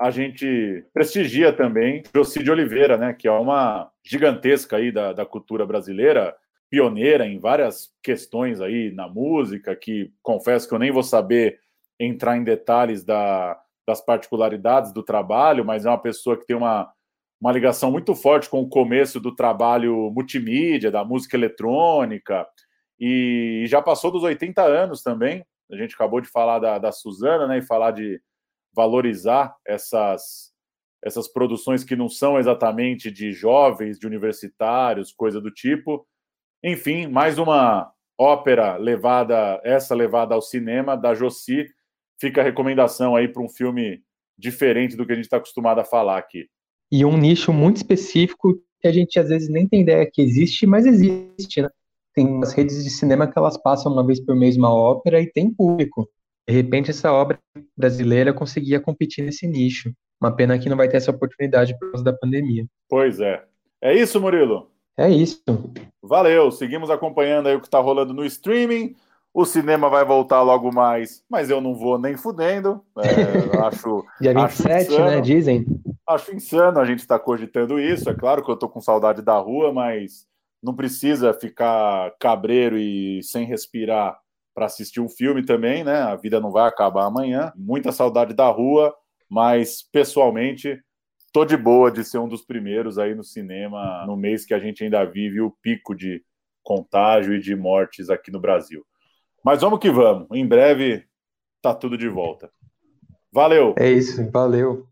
A gente prestigia também Joci de Oliveira, né, que é uma gigantesca aí da, da cultura brasileira, pioneira em várias questões aí na música, que confesso que eu nem vou saber entrar em detalhes da, das particularidades do trabalho, mas é uma pessoa que tem uma, uma ligação muito forte com o começo do trabalho multimídia, da música eletrônica, e já passou dos 80 anos também. A gente acabou de falar da, da Suzana, né, e falar de valorizar essas, essas produções que não são exatamente de jovens, de universitários, coisa do tipo. Enfim, mais uma ópera levada, essa levada ao cinema da Josi. Fica a recomendação aí para um filme diferente do que a gente está acostumado a falar aqui. E um nicho muito específico que a gente às vezes nem tem ideia que existe, mas existe, né? Tem umas redes de cinema que elas passam uma vez por mês uma ópera e tem público. De repente, essa obra brasileira conseguia competir nesse nicho. Uma pena que não vai ter essa oportunidade por causa da pandemia. Pois é. É isso, Murilo? É isso. Valeu. Seguimos acompanhando aí o que está rolando no streaming. O cinema vai voltar logo mais, mas eu não vou nem fudendo. É, acho. Dia 27, acho né? Dizem. Acho insano a gente estar tá cogitando isso. É claro que eu estou com saudade da rua, mas não precisa ficar cabreiro e sem respirar para assistir um filme também, né? A vida não vai acabar amanhã. Muita saudade da rua, mas pessoalmente tô de boa de ser um dos primeiros aí no cinema no mês que a gente ainda vive o pico de contágio e de mortes aqui no Brasil. Mas vamos que vamos. Em breve tá tudo de volta. Valeu. É isso, valeu.